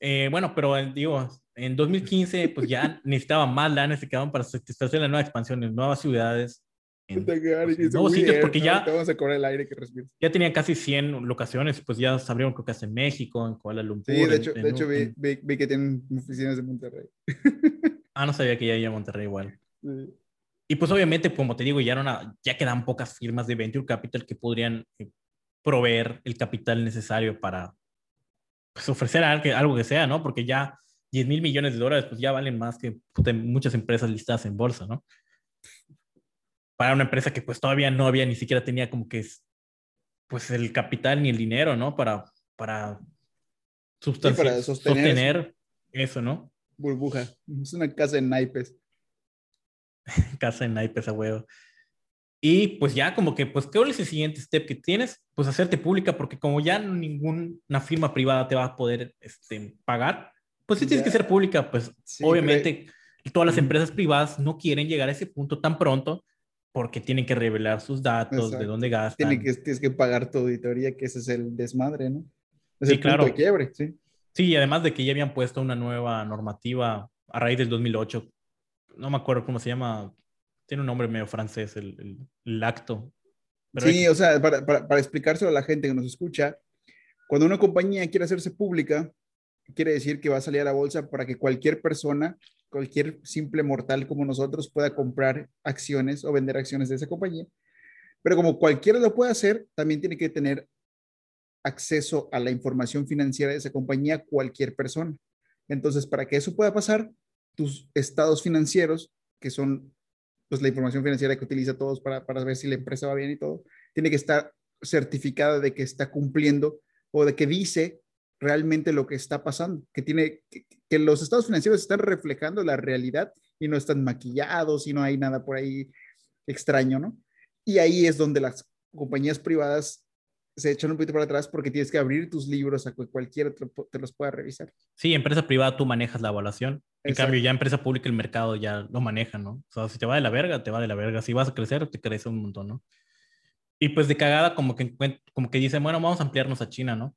Eh, bueno, pero eh, digo, en 2015, pues ya necesitaba más lana, se quedaban para satisfacer la nueva expansión en nuevas ciudades. No, sí, porque ya, el aire que ya tenían casi 100 locaciones, pues ya se abrieron creo que en México, en Kuala Lumpur. Sí, de hecho, de hecho vi, vi, que tienen oficinas de Monterrey. ah, no sabía que ya había Monterrey igual. Y pues obviamente, como te digo, ya, una, ya quedan pocas firmas de Venture Capital que podrían eh, proveer el capital necesario para pues, ofrecer algo, algo que sea, ¿no? Porque ya 10 mil millones de dólares, pues ya valen más que muchas empresas listadas en bolsa, ¿no? Para una empresa que pues todavía no había, ni siquiera tenía como que pues el capital ni el dinero, ¿no? Para, para, para sostener, eso, ¿no? Burbuja. Es una casa en naipes. casa en naipes a huevo. Y pues ya como que, pues, ¿qué es el siguiente step que tienes? Pues hacerte pública, porque como ya ninguna firma privada te va a poder este, pagar, pues sí tienes que ser pública, pues obviamente todas las empresas privadas no quieren llegar a ese punto tan pronto, porque tienen que revelar sus datos, de dónde gastan. Tienen que, tienes que pagar tu auditoría, que ese es el desmadre, ¿no? Es el claro. punto de quiebre, sí. Sí, y además de que ya habían puesto una nueva normativa a raíz del 2008. No me acuerdo cómo se llama. Tiene un nombre medio francés, el, el, acto. sí, o sea, para, para, para explicárselo a la gente que nos escucha, cuando una compañía quiere hacerse pública, quiere decir que va a salir a la bolsa para que cualquier persona cualquier simple mortal como nosotros pueda comprar acciones o vender acciones de esa compañía. Pero como cualquiera lo puede hacer, también tiene que tener acceso a la información financiera de esa compañía cualquier persona. Entonces, para que eso pueda pasar, tus estados financieros, que son pues la información financiera que utiliza todos para, para ver si la empresa va bien y todo, tiene que estar certificada de que está cumpliendo o de que dice realmente lo que está pasando, que tiene que, los estados financieros están reflejando la realidad y no están maquillados y no hay nada por ahí extraño, ¿no? Y ahí es donde las compañías privadas se echan un poquito para atrás porque tienes que abrir tus libros a que cualquiera te, los pueda revisar. Sí, empresa privada tú manejas la evaluación. En cambio, ya empresa pública el mercado ya lo maneja, ¿no? O sea, si te va de la verga, te va de la verga. Si vas a crecer, te crece un montón, ¿no? Y pues de cagada como que, como que dicen, bueno, vamos a ampliarnos a China, ¿no?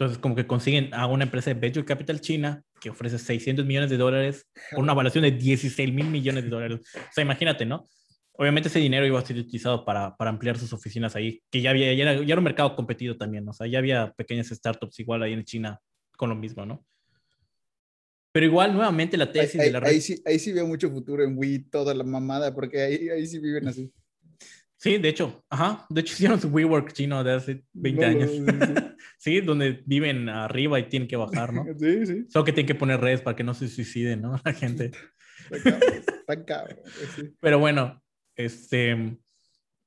Entonces como que consiguen a una empresa de Venture Capital China que ofrece 600 millones de dólares por una evaluación de 16 mil millones de dólares. O sea, imagínate, ¿no? Obviamente ese dinero iba a ser utilizado para, para ampliar sus oficinas ahí, que ya había, ya era, ya era un mercado competido también, ¿no? o sea, ya había pequeñas startups igual ahí en China con lo mismo, ¿no? Pero igual, nuevamente, la tesis ahí, de la red... Ahí sí, ahí sí veo mucho futuro en Wii, toda la mamada, porque ahí, ahí sí viven así. Sí, de hecho, ajá, de hecho hicieron su WeWork chino de hace 20 años. sí, donde viven arriba y tienen que bajar, ¿no? Sí, sí. Solo que tienen que poner redes para que no se suiciden, ¿no? La gente. Está cabrón, sí. Pero bueno, este,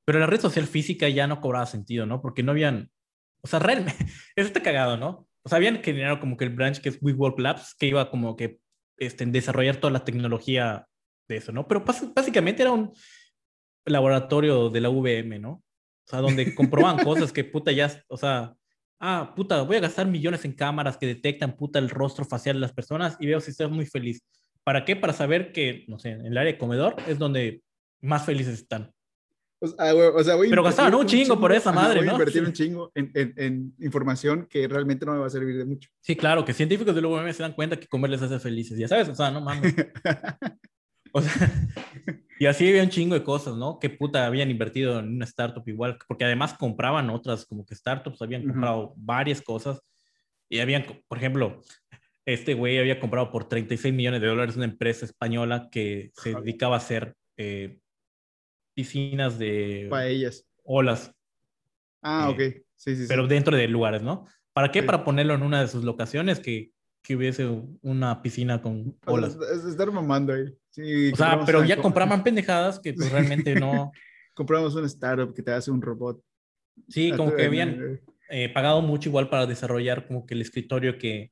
pero la red social física ya no cobraba sentido, ¿no? Porque no habían, o sea, realmente, eso está cagado, ¿no? O sea, habían generado como que el branch que es WeWork Labs, que iba como que este, desarrollar toda la tecnología de eso, ¿no? Pero básicamente era un laboratorio de la VM, ¿no? O sea, donde comprobaban cosas que puta ya, o sea, ah, puta, voy a gastar millones en cámaras que detectan puta el rostro facial de las personas y veo si estás muy feliz. ¿Para qué? Para saber que, no sé, en el área de comedor es donde más felices están. O sea, o sea, voy Pero gastaban un chingo, por esa madre, voy ¿no? a invertir un chingo en, en, en, información que realmente no me va a servir de mucho. Sí, claro, que científicos de la UVM se dan cuenta que comer les hace felices, ya sabes, o sea, no mames. o sea, y así había un chingo de cosas, ¿no? Que puta habían invertido en una startup igual, porque además compraban otras como que startups, habían comprado uh -huh. varias cosas y habían, por ejemplo, este güey había comprado por 36 millones de dólares una empresa española que se dedicaba a hacer eh, piscinas de paellas. olas. Ah, ok. Sí, sí, pero sí. dentro de lugares, ¿no? ¿Para qué? Sí. Para ponerlo en una de sus locaciones que, que hubiese una piscina con olas. Es estar mamando ahí. Sí, o sea, pero ya compraban pendejadas que pues realmente no. compramos un startup que te hace un robot. Sí, como que habían eh, pagado mucho igual para desarrollar como que el escritorio que,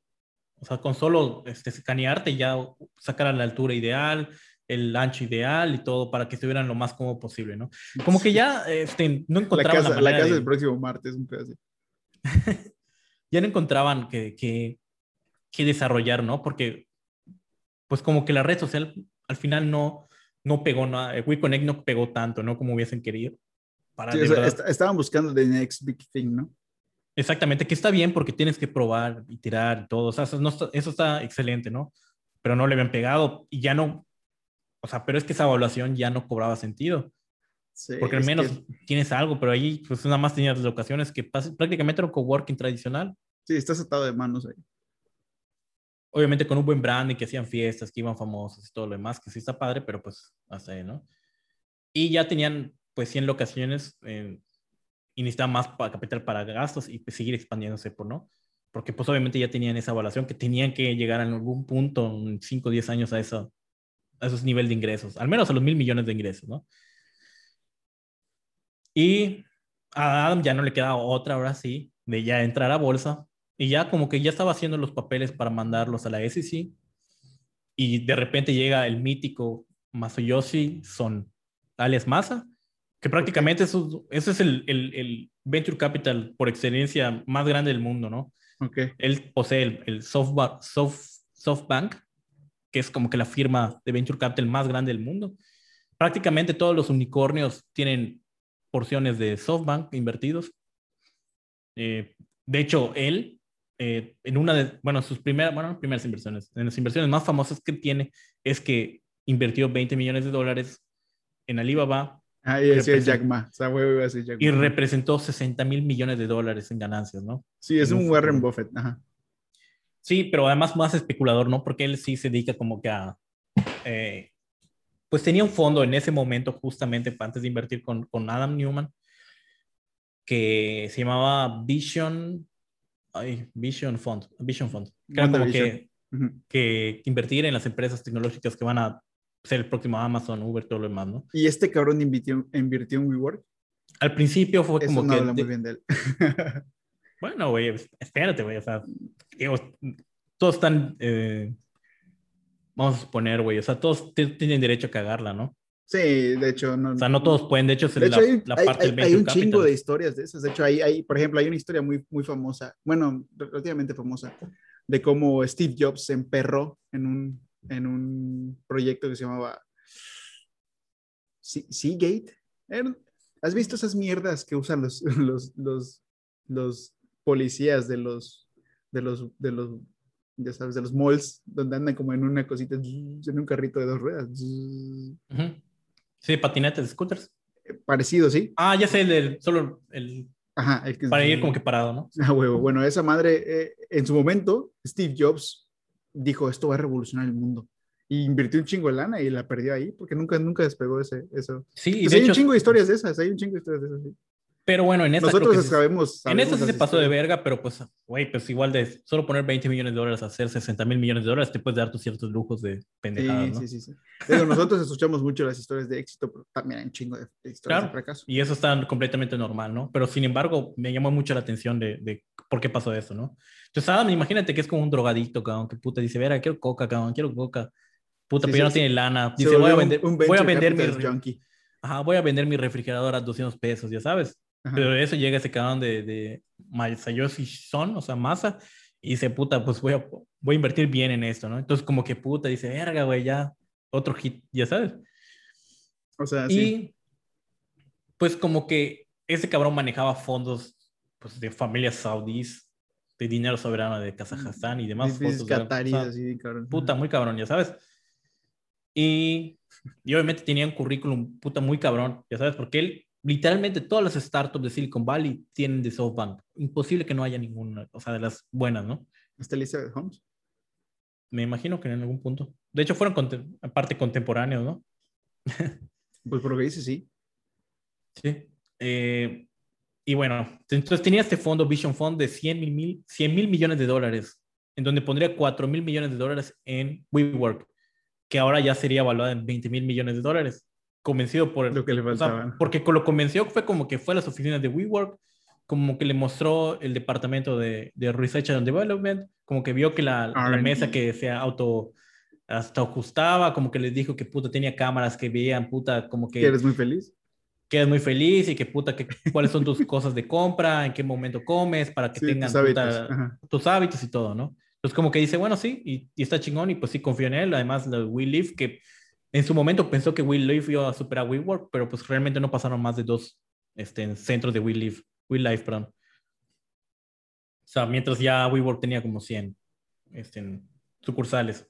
o sea, con solo este, escanearte ya sacar a la altura ideal, el ancho ideal y todo para que estuvieran lo más cómodo posible, ¿no? Como que ya este, no encontraban la casa, la, la casa de... del próximo martes, un pedazo. ya no encontraban que, que, que, desarrollar, ¿no? Porque, pues como que la red social al final no, no pegó nada, WeConnect no pegó tanto, ¿no? Como hubiesen querido. Para sí, o sea, est estaban buscando the next big thing, ¿no? Exactamente, que está bien porque tienes que probar y tirar y todo, o sea, eso, no está, eso está excelente, ¿no? Pero no le habían pegado y ya no, o sea, pero es que esa evaluación ya no cobraba sentido. Sí, porque al menos que... tienes algo, pero ahí pues nada más tenías locaciones que prácticamente era un coworking tradicional. Sí, estás atado de manos ahí. Obviamente con un buen branding, que hacían fiestas, que iban famosos y todo lo demás, que sí está padre, pero pues hasta ahí, ¿no? Y ya tenían pues 100 locaciones eh, y necesitaban más para capital para gastos y pues, seguir expandiéndose, por no? Porque pues obviamente ya tenían esa evaluación que tenían que llegar en algún punto, en 5 o 10 años a eso, a esos niveles de ingresos, al menos a los mil millones de ingresos, ¿no? Y a Adam ya no le queda otra, ahora sí, de ya entrar a bolsa. Y ya como que ya estaba haciendo los papeles para mandarlos a la SEC. Y de repente llega el mítico Masayoshi Son, alias Masa, que prácticamente eso, eso es el, el, el, venture capital por excelencia más grande del mundo, ¿no? Okay. Él posee el, el SoftBank, Soft, SoftBank, que es como que la firma de venture capital más grande del mundo. Prácticamente todos los unicornios tienen porciones de SoftBank invertidos. Eh, de hecho, él, eh, en una de, bueno, sus primeras, bueno, primeras inversiones, en las inversiones más famosas que tiene, es que invirtió 20 millones de dólares en Alibaba. Ah, y decía Jack Ma. O sea, iba a decir Jack y representó 60 mil millones de dólares en ganancias, ¿no? Sí, es en un, un Warren Buffett. Ajá. Sí, pero además más especulador, ¿no? Porque él sí se dedica como que a... Eh, pues tenía un fondo en ese momento justamente antes de invertir con, con Adam Newman que se llamaba Vision, ay, Vision Fund, Vision Fund, que era como que, uh -huh. que, invertir en las empresas tecnológicas que van a ser el próximo Amazon, Uber, todo lo demás, ¿no? ¿Y este cabrón invirtió, invirtió en WeWork? Al principio fue Eso como no que... habla muy bien de él. bueno, güey, espérate, güey, o sea, digo, todos están... Eh, vamos a suponer, güey, o sea, todos tienen derecho a cagarla, ¿no? Sí, de hecho, no. O sea, no todos pueden, de hecho, es de la, hecho, hay, la parte hay, del hay un capital. chingo de historias de esas. De hecho, hay, hay, por ejemplo, hay una historia muy, muy famosa, bueno, relativamente famosa, de cómo Steve Jobs se emperró en un, en un proyecto que se llamaba Seagate. ¿Has visto esas mierdas que usan los, los, los, los policías de los, de los, de los, ya sabes, de los malls, donde andan como en una cosita, en un carrito de dos ruedas? Sí, patinetes, scooters. Eh, parecido, sí. Ah, ya sé, el, del solo el... Ajá, el que, para ir como que parado, ¿no? Ah, huevo. Bueno, esa madre, eh, en su momento, Steve Jobs dijo, esto va a revolucionar el mundo. Y invirtió un chingo de lana y la perdió ahí porque nunca, nunca despegó ese, eso. Sí, hay un chingo de historias de esas, hay un chingo de historias de esas. Sí. Pero bueno, en esta Nosotros sabemos, En esta sí se pasó de verga, pero pues, güey, pues igual de solo poner 20 millones de dólares a hacer 60 mil millones de dólares, te puedes dar tus ciertos lujos de pendejadas, sí, Sí, sí, sí. nosotros escuchamos mucho las historias de éxito, pero también hay un chingo de, historias de fracaso. Y eso está completamente normal, ¿no? Pero sin embargo, me llamó mucho la atención de, de por qué pasó eso, ¿no? Entonces, Adam, imagínate que es como un drogadicto, cabrón, que puta dice, verá, quiero coca, cabrón, quiero coca. Puta, pero ya no tiene lana. Dice, voy a vender, voy a vender mi... Ajá, voy a vender mi refrigerador a 200 pesos, ya sabes. Pero eso llega ese cabrón de, de Masayoshi Son, o sea, Masa, y dice, puta, pues voy a, voy a invertir bien en esto, ¿no? Entonces, como que puta, dice, verga, güey, ya, otro hit, ya sabes. O sea, y, sí. pues como que ese cabrón manejaba fondos pues, de familias saudíes, de dinero soberano de Kazajstán y demás. fondos de, Puta, muy cabrón, ya sabes. Y, y obviamente tenía un currículum puta muy cabrón, ya sabes, porque él literalmente todas las startups de Silicon Valley tienen de SoftBank. Imposible que no haya ninguna, o sea, de las buenas, ¿no? ¿Está de Holmes? Me imagino que en algún punto. De hecho, fueron aparte contemporáneos, ¿no? pues por lo que dice, sí. Sí. Eh, y bueno, entonces tenía este fondo, Vision Fund, de 100 mil, 100 mil millones de dólares, en donde pondría 4 mil millones de dólares en WeWork, que ahora ya sería evaluada en 20 mil millones de dólares convencido por lo que le faltaba. porque lo convenció fue como que fue a las oficinas de WeWork, como que le mostró el departamento de, de Research and Development, como que vio que la, la mesa que se auto hasta ajustaba, como que les dijo que puta tenía cámaras que veían puta como que... ¿Que eres muy feliz? Que eres muy feliz y que puta, que, cuáles son tus cosas de compra, en qué momento comes, para que tengan tus hábitos. tus hábitos y todo, ¿no? Entonces como que dice, bueno, sí, y, y, está chingón y pues sí confío en él. Además, la We Live, que en su momento pensó que Will Live iba a superar WeWork, pero pues realmente no pasaron más de dos este, centros de Will Live, Will Life, perdón. O sea, mientras ya WeWork tenía como 100 este, sucursales.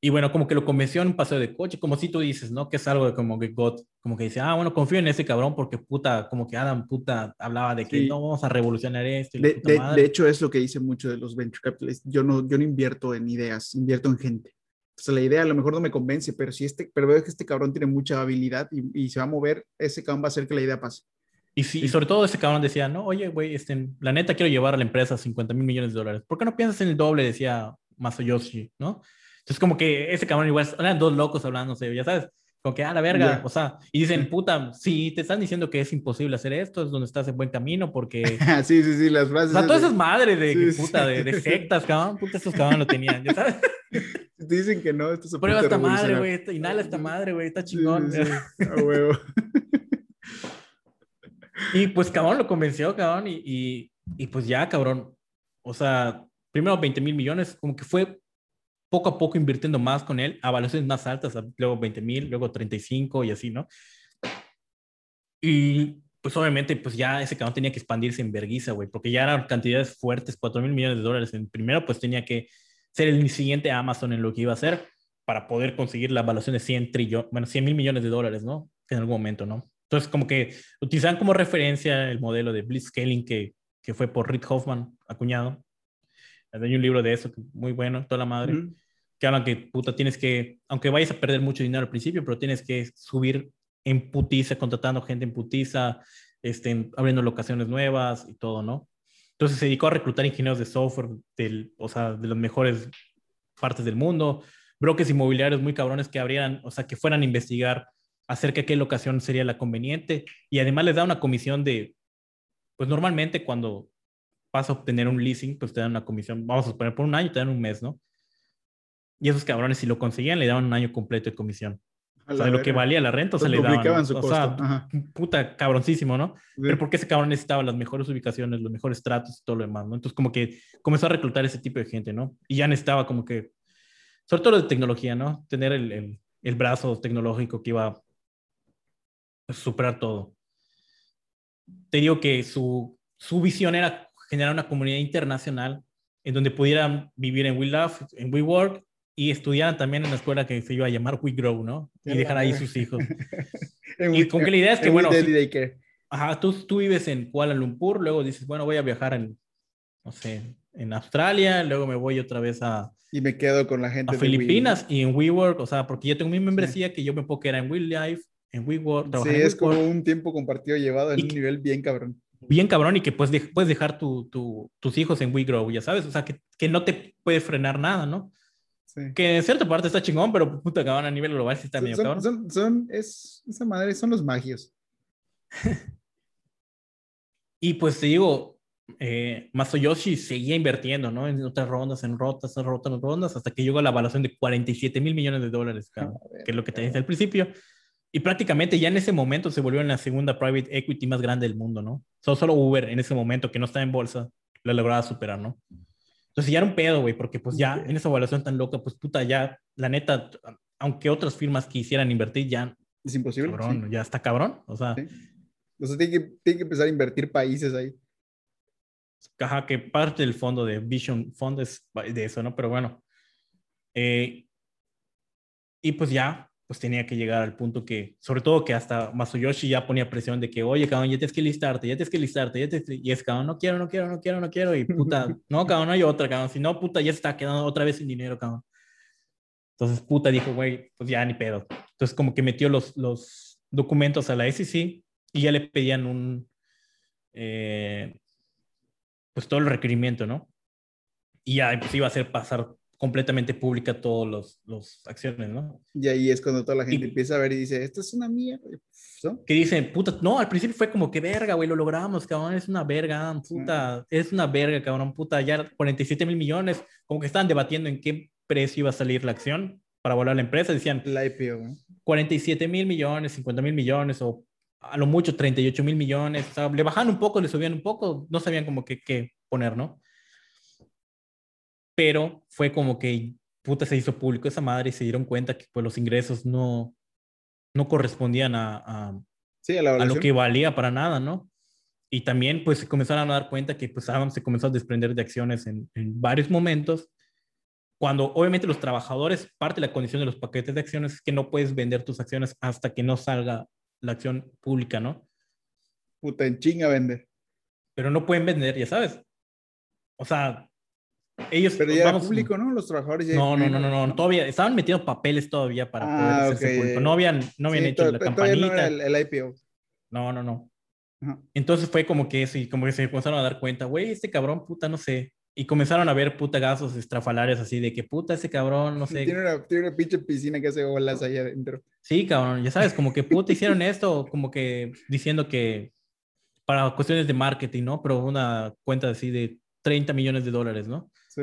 Y bueno, como que lo convenció en un paseo de coche, como si tú dices, ¿no? Que es algo de como que God, como que dice, ah, bueno, confío en ese cabrón porque puta, como que Adam puta hablaba de que no vamos a revolucionar esto. De, de, hecho, es lo que dice mucho de los venture capitalists. Yo no, yo no invierto en ideas, invierto en gente. Sea, la idea a lo mejor no me convence, pero si este, pero veo que este cabrón tiene mucha habilidad y, se va a mover, ese cabrón va a hacer que la idea pase. Y, sí, y sobre todo ese cabrón decía, no, oye, güey, este, la neta quiero llevar a la empresa 50 mil millones de dólares. ¿Por qué no piensas en el doble? Decía Masayoshi, ¿no? Entonces como que ese cabrón igual, eran dos locos hablándose, ya sabes, como que, a ah, la verga, o sea, y dicen, puta, si te están diciendo que es imposible hacer esto, es donde estás en buen camino, porque... sí, sí, sí, las frases... O sea, todas esas madres de, puta, de, de, sectas, cabrón, puta, esos cabrón lo tenían, ¿ya sabes? Te dicen que no, esto se Prueba esta madre, güey, inhala esta madre, güey, está chingón. Sí, A huevo. y pues, cabrón, lo convenció, cabrón, y, y, y pues ya, cabrón, o sea, primero 20 mil millones, como que fue poco a poco invirtiendo más con él a valuaciones más altas, luego 20 mil, luego 35 y así, ¿no? Y pues obviamente, pues ya ese cabrón tenía que expandirse en verguiza, güey, porque ya eran cantidades fuertes, 4 mil millones de dólares. En primero, pues tenía que ser el siguiente Amazon en lo que iba a hacer para poder conseguir la evaluación de 100 trillones, bueno, 100 mil millones de dólares, ¿no? En algún momento, ¿no? Entonces, como que utilizan como referencia el modelo de Blitzscaling que, que fue por Rick Hoffman, acuñado. Hay un libro de eso muy bueno, toda la madre que hablan que, puta, tienes que, aunque vayas a perder mucho dinero al principio, pero tienes que subir en putiza, contratando gente en putiza, este, abriendo locaciones nuevas y todo, ¿no? Entonces se dedicó a reclutar ingenieros de software, del, o sea, de las mejores partes del mundo, brokers inmobiliarios muy cabrones que abrieran, o sea, que fueran a investigar acerca de qué locación sería la conveniente y además les da una comisión de, pues normalmente cuando vas a obtener un leasing, pues te dan una comisión, vamos a poner por un año, te dan un mes, ¿no? Y esos cabrones, si lo conseguían, le daban un año completo de comisión. O sea, de lo que valía la renta, o sea, le daban. Su o sea, puta cabroncísimo, ¿no? Pero porque ese cabrón necesitaba las mejores ubicaciones, los mejores tratos y todo lo demás, ¿no? Entonces, como que comenzó a reclutar ese tipo de gente, ¿no? Y ya necesitaba como que, sobre todo lo de tecnología, ¿no? Tener el, el, el brazo tecnológico que iba a superar todo. te digo que su, su visión era generar una comunidad internacional en donde pudieran vivir en WeLove, en WeWork y estudiaran también en la escuela que se iba a llamar WeGrow, ¿no? Y dejar ahí sus hijos. y con que la idea es que, bueno, ajá, tú, tú vives en Kuala Lumpur, luego dices, bueno, voy a viajar en, no sé, en Australia, luego me voy otra vez a... Y me quedo con la gente a Filipinas y en WeWork, o sea, porque yo tengo mi membresía que yo me puedo quedar en WeLife, en WeWork. Sí, es como un tiempo compartido llevado en un nivel bien cabrón. Bien cabrón y que puedes, puedes dejar tu, tu, tus hijos en WeGrow, ya sabes, o sea, que, que no te puede frenar nada, ¿no? Sí. Que en cierta parte está chingón, pero puta cabrón a nivel global sí está medio cabrón. Son, son, es, esa madre, son los magios. y pues te digo, eh, Masayoshi seguía invirtiendo, ¿no? En otras rondas, en rotas, en rotas, en rondas, hasta que llegó a la evaluación de 47 mil millones de dólares, que es lo que te dije al principio. Y prácticamente ya en ese momento se volvió en la segunda private equity más grande del mundo, ¿no? Solo, solo Uber en ese momento, que no está en bolsa, lo lograba superar, ¿no? Entonces ya era un pedo, güey, porque pues ya en esa evaluación tan loca, pues puta, ya, la neta, aunque otras firmas quisieran invertir, ya... Es imposible. Cabrón, Ya está cabrón, o sea... O sea, tiene que, tiene que empezar a invertir países ahí. Ajá, que parte del fondo de Vision Fund es de eso, ¿no? Pero bueno. Eh, y pues ya, pues tenía que llegar al punto que, sobre todo que hasta Masayoshi ya ponía presión de que, oye, cabrón, ya tienes que listarte, ya tienes que listarte, ya tienes y es, cabrón, no quiero, no quiero, no quiero, no quiero, y puta, no, cabrón, no hay otra, cabrón, si no, puta, ya está quedando otra vez sin dinero, cabrón. Entonces, puta, dijo, güey, pues ya ni pedo. Entonces, como que metió los, los documentos a la SEC y ya le pedían un, eh, pues todo el requerimiento, ¿no? Y ya pues, iba a hacer pasar completamente pública todos los, los acciones, ¿no? Y ahí es cuando toda la gente empieza a ver y dice, esto es una mierda. ¿no? Que dicen, puta, no, al principio fue como que verga, güey, lo logramos, cabrón, es una verga, puta, es una verga, cabrón, puta, ya 47 mil millones, como que estaban debatiendo en qué precio iba a salir la acción para volar la empresa, decían, la IPO, ¿no? 47 mil millones, 50 mil millones o a lo mucho 38 mil millones, o sea, le bajaban un poco, le subían un poco, no sabían como que qué poner, ¿no? Pero fue como que, puta, se hizo público esa madre y se dieron cuenta que pues los ingresos no, no correspondían a, a, sí, a, lo que valía para nada, ¿no? Y también pues se comenzaron a dar cuenta que pues se comenzó a desprender de acciones en, en varios momentos, cuando obviamente los trabajadores, parte de la condición de los paquetes de acciones es que no puedes vender tus acciones hasta que no salga la acción pública, ¿no? Puta, en chinga vender. Pero no pueden vender, ya sabes. O sea, ellos... Pero ya era público, ¿no? Los trabajadores ya... No, no, no, no, no, todavía, estaban metiendo papeles todavía para poder ah, hacerse público. No habían, no habían hecho la campanita. No el, IPO. No, no, no. Entonces fue como que eso, y como que se comenzaron a dar cuenta, güey, este cabrón, puta, no sé, y comenzaron a ver putagazos estrafalarios así de que puta ese cabrón, no sé. Tiene una, tiene una pinche piscina que hace olas ahí adentro. Sí, cabrón, ya sabes, como que puta hicieron esto, como que diciendo que para cuestiones de marketing, ¿no? Pero una cuenta así de 30 millones de dólares, ¿no? Sí.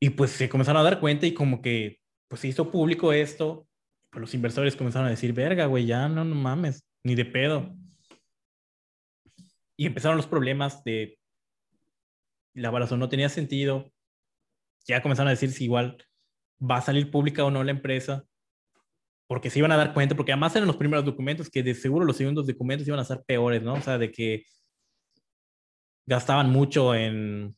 Y pues se comenzaron a dar cuenta y como que pues se hizo público esto, pues los inversores comenzaron a decir, verga, güey, ya no, no mames, ni de pedo. Y empezaron los problemas de la evaluación no tenía sentido. Ya comenzaron a decir si igual va a salir pública o no la empresa, porque se iban a dar cuenta, porque además eran los primeros documentos que de seguro los segundos documentos iban a ser peores, ¿no? O sea, de que gastaban mucho en,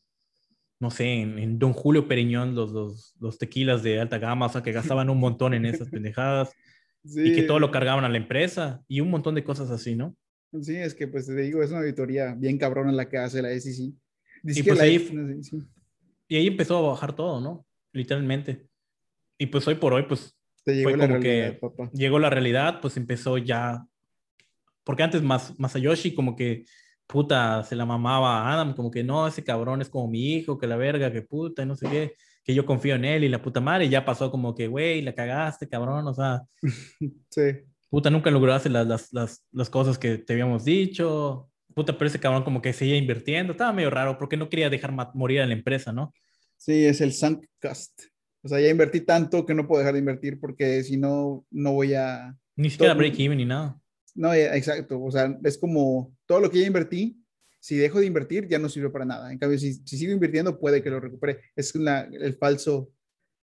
no sé, en, Don Julio Periñón, los, los, los, tequilas de alta gama, o sea, que gastaban un montón en esas pendejadas y que todo lo cargaban a la empresa y un montón de cosas así, ¿no? Sí, es que pues te digo, es una auditoría bien cabrona la que hace la SEC. Y, pues ahí, y ahí empezó a bajar todo, ¿no? Literalmente. Y pues hoy por hoy, pues llegó fue la como que llegó la realidad, pues empezó ya. Porque antes Mas, Masayoshi como que puta se la mamaba a Adam, como que no, ese cabrón es como mi hijo, que la verga, que puta, no sé qué, que yo confío en él y la puta madre, y ya pasó como que, güey, la cagaste, cabrón, o sea. sí. Puta, nunca lograste las, las, las, las cosas que te habíamos dicho, puta, pero ese cabrón como que seguía invirtiendo, estaba medio raro porque no quería dejar morir a la empresa, ¿no? Sí, es el sunk cost. O sea, ya invertí tanto que no puedo dejar de invertir porque si no, no voy a... Ni siquiera break even ni nada. No, exacto. O sea, es como todo lo que ya invertí, si dejo de invertir ya no sirve para nada. En cambio, si, si sigo invirtiendo, puede que lo recupere. Es el falso,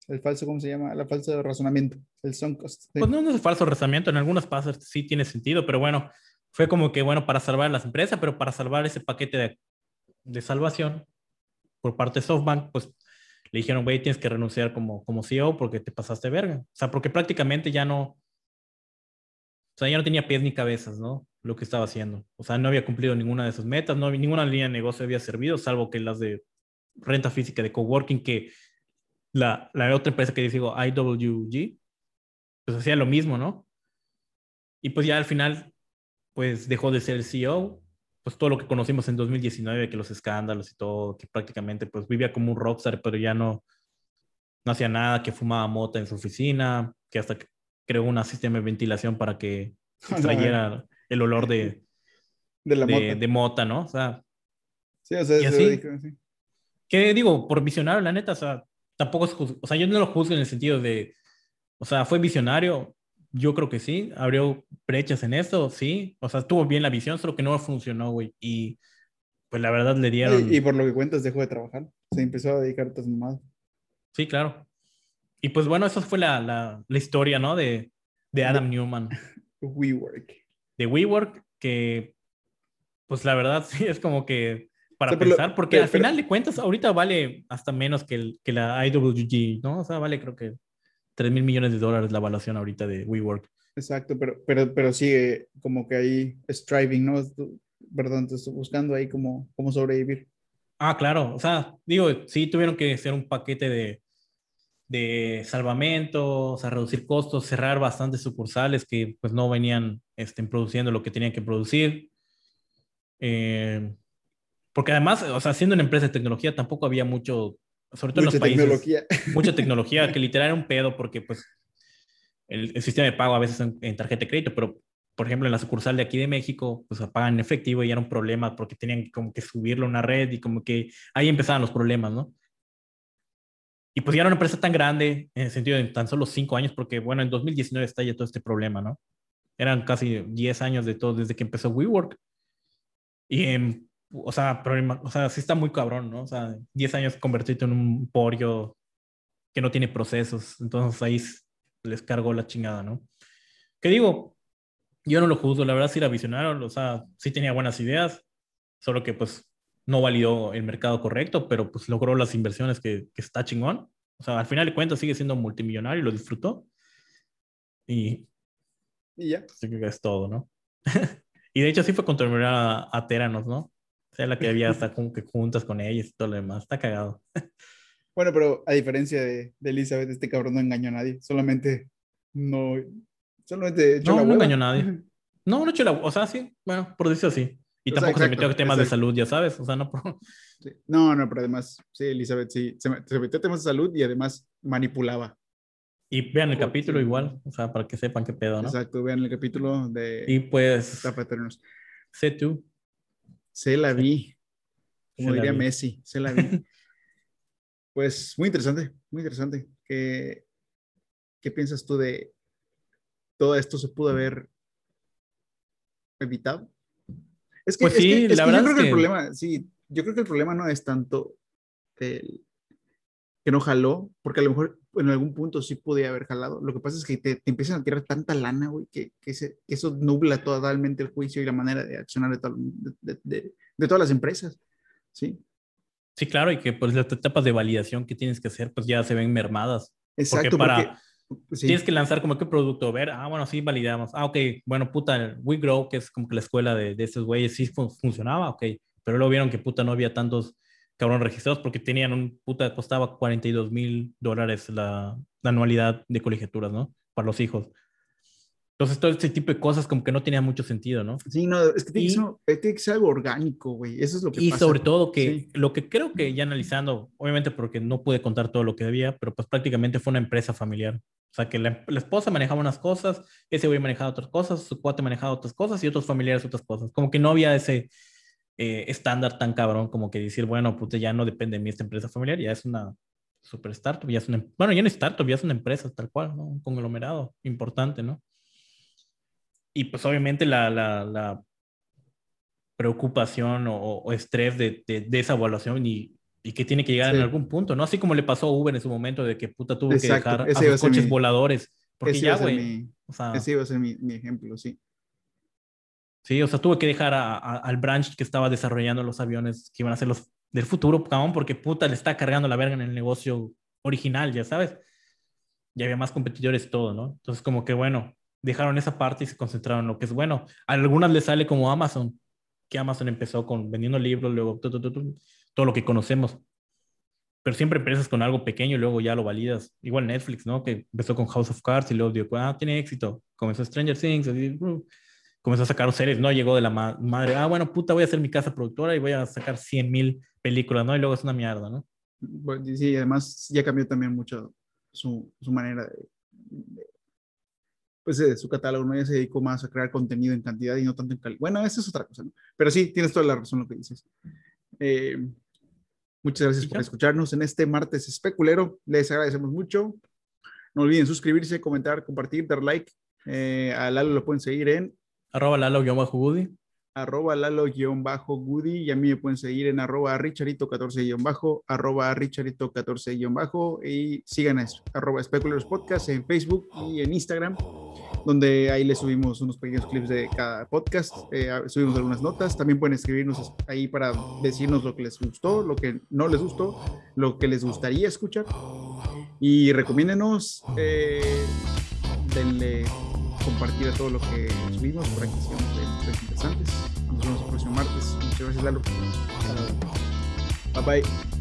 el falso, ¿cómo se llama? La falso razonamiento, el sunk cost. Pues no, es falso razonamiento. En algunas pasas sí tiene sentido, pero bueno, fue como que, bueno, para salvar las empresas, pero para salvar ese paquete de, de salvación por parte de SoftBank, pues le dijeron, güey, tienes que renunciar como, como CEO porque te pasaste verga. O sea, porque prácticamente ya no, sea, ya no tenía pies ni cabezas, ¿no? Lo que estaba haciendo. O sea, no había cumplido ninguna de sus metas, no, ninguna línea de negocio había servido, salvo que las de renta física de coworking, que la, la otra empresa que digo, IWG, pues hacía lo mismo, ¿no? Y pues ya al final, pues dejó de ser el CEO, pues todo lo que conocimos en 2019, que los escándalos y todo, que prácticamente pues vivía como un rockstar, pero ya no, no hacía nada, que fumaba mota en su oficina, que hasta creó un sistema de ventilación para que extrayera el olor de, de, la de, mota. de mota, ¿no? O sea, Sí, o sea, y eso así. dijo, sí. que digo, por visionario, la neta, o sea, tampoco es, o sea, yo no lo juzgo en el sentido de, o sea, fue visionario, yo creo que sí, abrió brechas en esto, sí, o sea, tuvo bien la visión, solo que no funcionó, güey, y pues la verdad le dieron, Y, y por lo que cuentas, dejó de trabajar. Se empezó a dedicar a otras mamadas. sí, claro. Y pues bueno, esa fue la, la, la historia, ¿no? De, de Adam Newman, WeWork. de WeWork, que pues la verdad sí es como que para O sea, pero pensar, porque pero- al final de cuentas ahorita vale hasta menos que, el, que la IWG, ¿no? O sea, vale creo que 3 mil millones de dólares la evaluación ahorita de WeWork. Exacto, pero, pero, pero sigue como que ahí striving, ¿no? Perdón, te estoy buscando ahí cómo, cómo sobrevivir. Ah, claro, o sea, digo, sí tuvieron que hacer un paquete de, de salvamento, o sea, reducir costos, cerrar bastantes sucursales que pues no venían este, produciendo lo que tenían que producir. Eh, porque además, o sea, siendo una empresa de tecnología tampoco había mucho, sobre todo Mucha en los países, tecnología. mucha tecnología que literal era un pedo porque pues el, el sistema de pago a veces en, en tarjeta de crédito, pero por ejemplo en la sucursal de aquí de México, pues pagan en efectivo y era un problema porque tenían como que subirlo a una red y como que ahí empezaban los problemas, ¿no? Y pues ya era una empresa tan grande en el sentido de tan solo cinco años, porque bueno, en 2019 está ya todo este problema, ¿no? Eran casi 10 años de todo desde que empezó WeWork. Y en, o sea, problema, o sea, sí está muy cabrón, ¿no? O sea, 10 años convertido en un porio que no tiene procesos, entonces ahí les cargó la chingada, ¿no? Que digo, yo no lo juzgo, la verdad sí era visionario, o sea, sí tenía buenas ideas, solo que pues no validó el mercado correcto, pero pues logró las inversiones que, que está chingón. O sea, al final de cuentas sigue siendo multimillonario y lo disfrutó. Y Y ya. pues, yo creo que es todo, ¿no? y de hecho sí fue controversial a, a Teranos, ¿no? O sea, la que había hasta como que juntas con ellos y todo lo demás. Está cagado. Bueno, pero a diferencia de, de Elizabeth, este cabrón no engañó a nadie. Solamente no. Solamente echó No, la no engañó a nadie. No, no echó la... O sea, sí, bueno, por decirlo así. Y O sea, tampoco se exacto, metió a temas de exacto. salud, ya sabes. O sea, no por... Sí. No, no, pero además, sí, Elizabeth sí, se, me- se metió a temas de salud y además manipulaba. Y vean el capítulo sí. igual, o sea, para que sepan qué pedo, ¿no? Exacto, vean el capítulo de Y pues, de sé tú. Se la vi, como Se diría vi. Messi, se la vi. pues muy interesante, muy interesante. ¿Qué, ¿Qué piensas tú de todo esto se pudo haber evitado? Es que, Pues es que- sí, es la que verdad yo creo que el problema, sí, yo creo que el problema no es tanto el que no jaló, porque a lo mejor en algún punto sí podía haber jalado. Lo que pasa es que te, te empiezan a tirar tanta lana, güey, que, que, eso nubla totalmente el juicio y la manera de accionar de, to- de- de- de- de todas las empresas. Sí, Sí, claro, y que pues las etapas de validación que tienes que hacer, pues ya se ven mermadas. exacto. para- porque- sí, Tienes que lanzar como que producto, ver, ah, bueno, sí, validamos. Ah, ok, bueno, puta, WeGrow, que es como que la escuela de, de estos güeyes, sí fun- funcionaba, ok. Pero luego vieron que puta no había tantos cabrón registrados porque tenían un puta, costaba 42 mil dólares la, la anualidad de colegiaturas, ¿no? Para los hijos. Entonces, todo este tipo de cosas como que no tenía mucho sentido, ¿no? sí, no, es que tiene, Y- que ser, tiene que ser algo orgánico, güey. Eso es lo que Y pasa. sobre todo que Sí. lo que creo que ya analizando, obviamente porque no pude contar todo lo que debía, pero pues prácticamente fue una empresa familiar. O sea, que la, la esposa manejaba unas cosas, ese güey manejaba otras cosas, su cuate manejaba otras cosas y otros familiares otras cosas. Como que no había ese eh, estándar tan cabrón como que decir, bueno, puta, ya no depende de mí esta empresa familiar, ya es una super startup, ya es una, bueno, ya no es startup, ya es una empresa tal cual, ¿no? Un conglomerado importante, ¿no? Y pues obviamente la, la, la preocupación o, o estrés de, de, de, esa evaluación y, y que tiene que llegar Sí. en algún punto, ¿no? Así como le pasó a Uber en su momento de que puta tuvo Exacto, que dejar ese a a sus coches mi- voladores. Porque ya, a güey. O sea, ese iba a ser mi, mi ejemplo, sí. Sí, o sea, tuve que dejar al branch que estaba desarrollando los aviones que iban a ser los del futuro, porque puta le está cargando la verga en el negocio original, ya sabes. Ya había más competidores todo, ¿no? Entonces, como que bueno, dejaron esa parte y se concentraron en lo que es bueno. A algunas les sale como Amazon, que Amazon empezó con vendiendo libros, luego todo lo que conocemos. Pero siempre empiezas con algo pequeño y luego ya lo validas. Igual Netflix, ¿no? Que empezó con House of Cards y luego dijo, ah, tiene éxito. Comenzó Stranger Things, así, comenzó a sacar series, ¿no? Llegó de la madre, ah, bueno, puta, voy a hacer mi casa productora y voy a sacar 100 mil películas, ¿no? Y luego es una mierda, ¿no? Sí, además ya cambió también mucho su, su manera de, pues de su catálogo, ¿no? Ya se dedicó más a crear contenido en cantidad y no tanto en calidad. Bueno, esa es otra cosa, ¿no? Pero sí, tienes toda la razón lo que dices. Eh, muchas gracias por escucharnos en este martes especulero. Les agradecemos mucho. No olviden suscribirse, comentar, compartir, dar like. Eh, a Lalo lo pueden seguir en Arroba Lalo-Goody. Arroba Lalo-Goody. Y a mí me pueden seguir en arroba Richarito14- arroba Richarito14- y sigan a arroba Speculators Podcast en Facebook y en Instagram, donde ahí les subimos unos pequeños clips de cada podcast, eh, subimos algunas notas, también pueden escribirnos ahí para decirnos lo que les gustó, lo que no les gustó, lo que les gustaría escuchar y recomiéndenos, eh, denle compartir a todo lo que subimos por aquí, sigamos interesantes. Nos vemos el próximo martes. Muchas gracias, Lalo. Bye bye.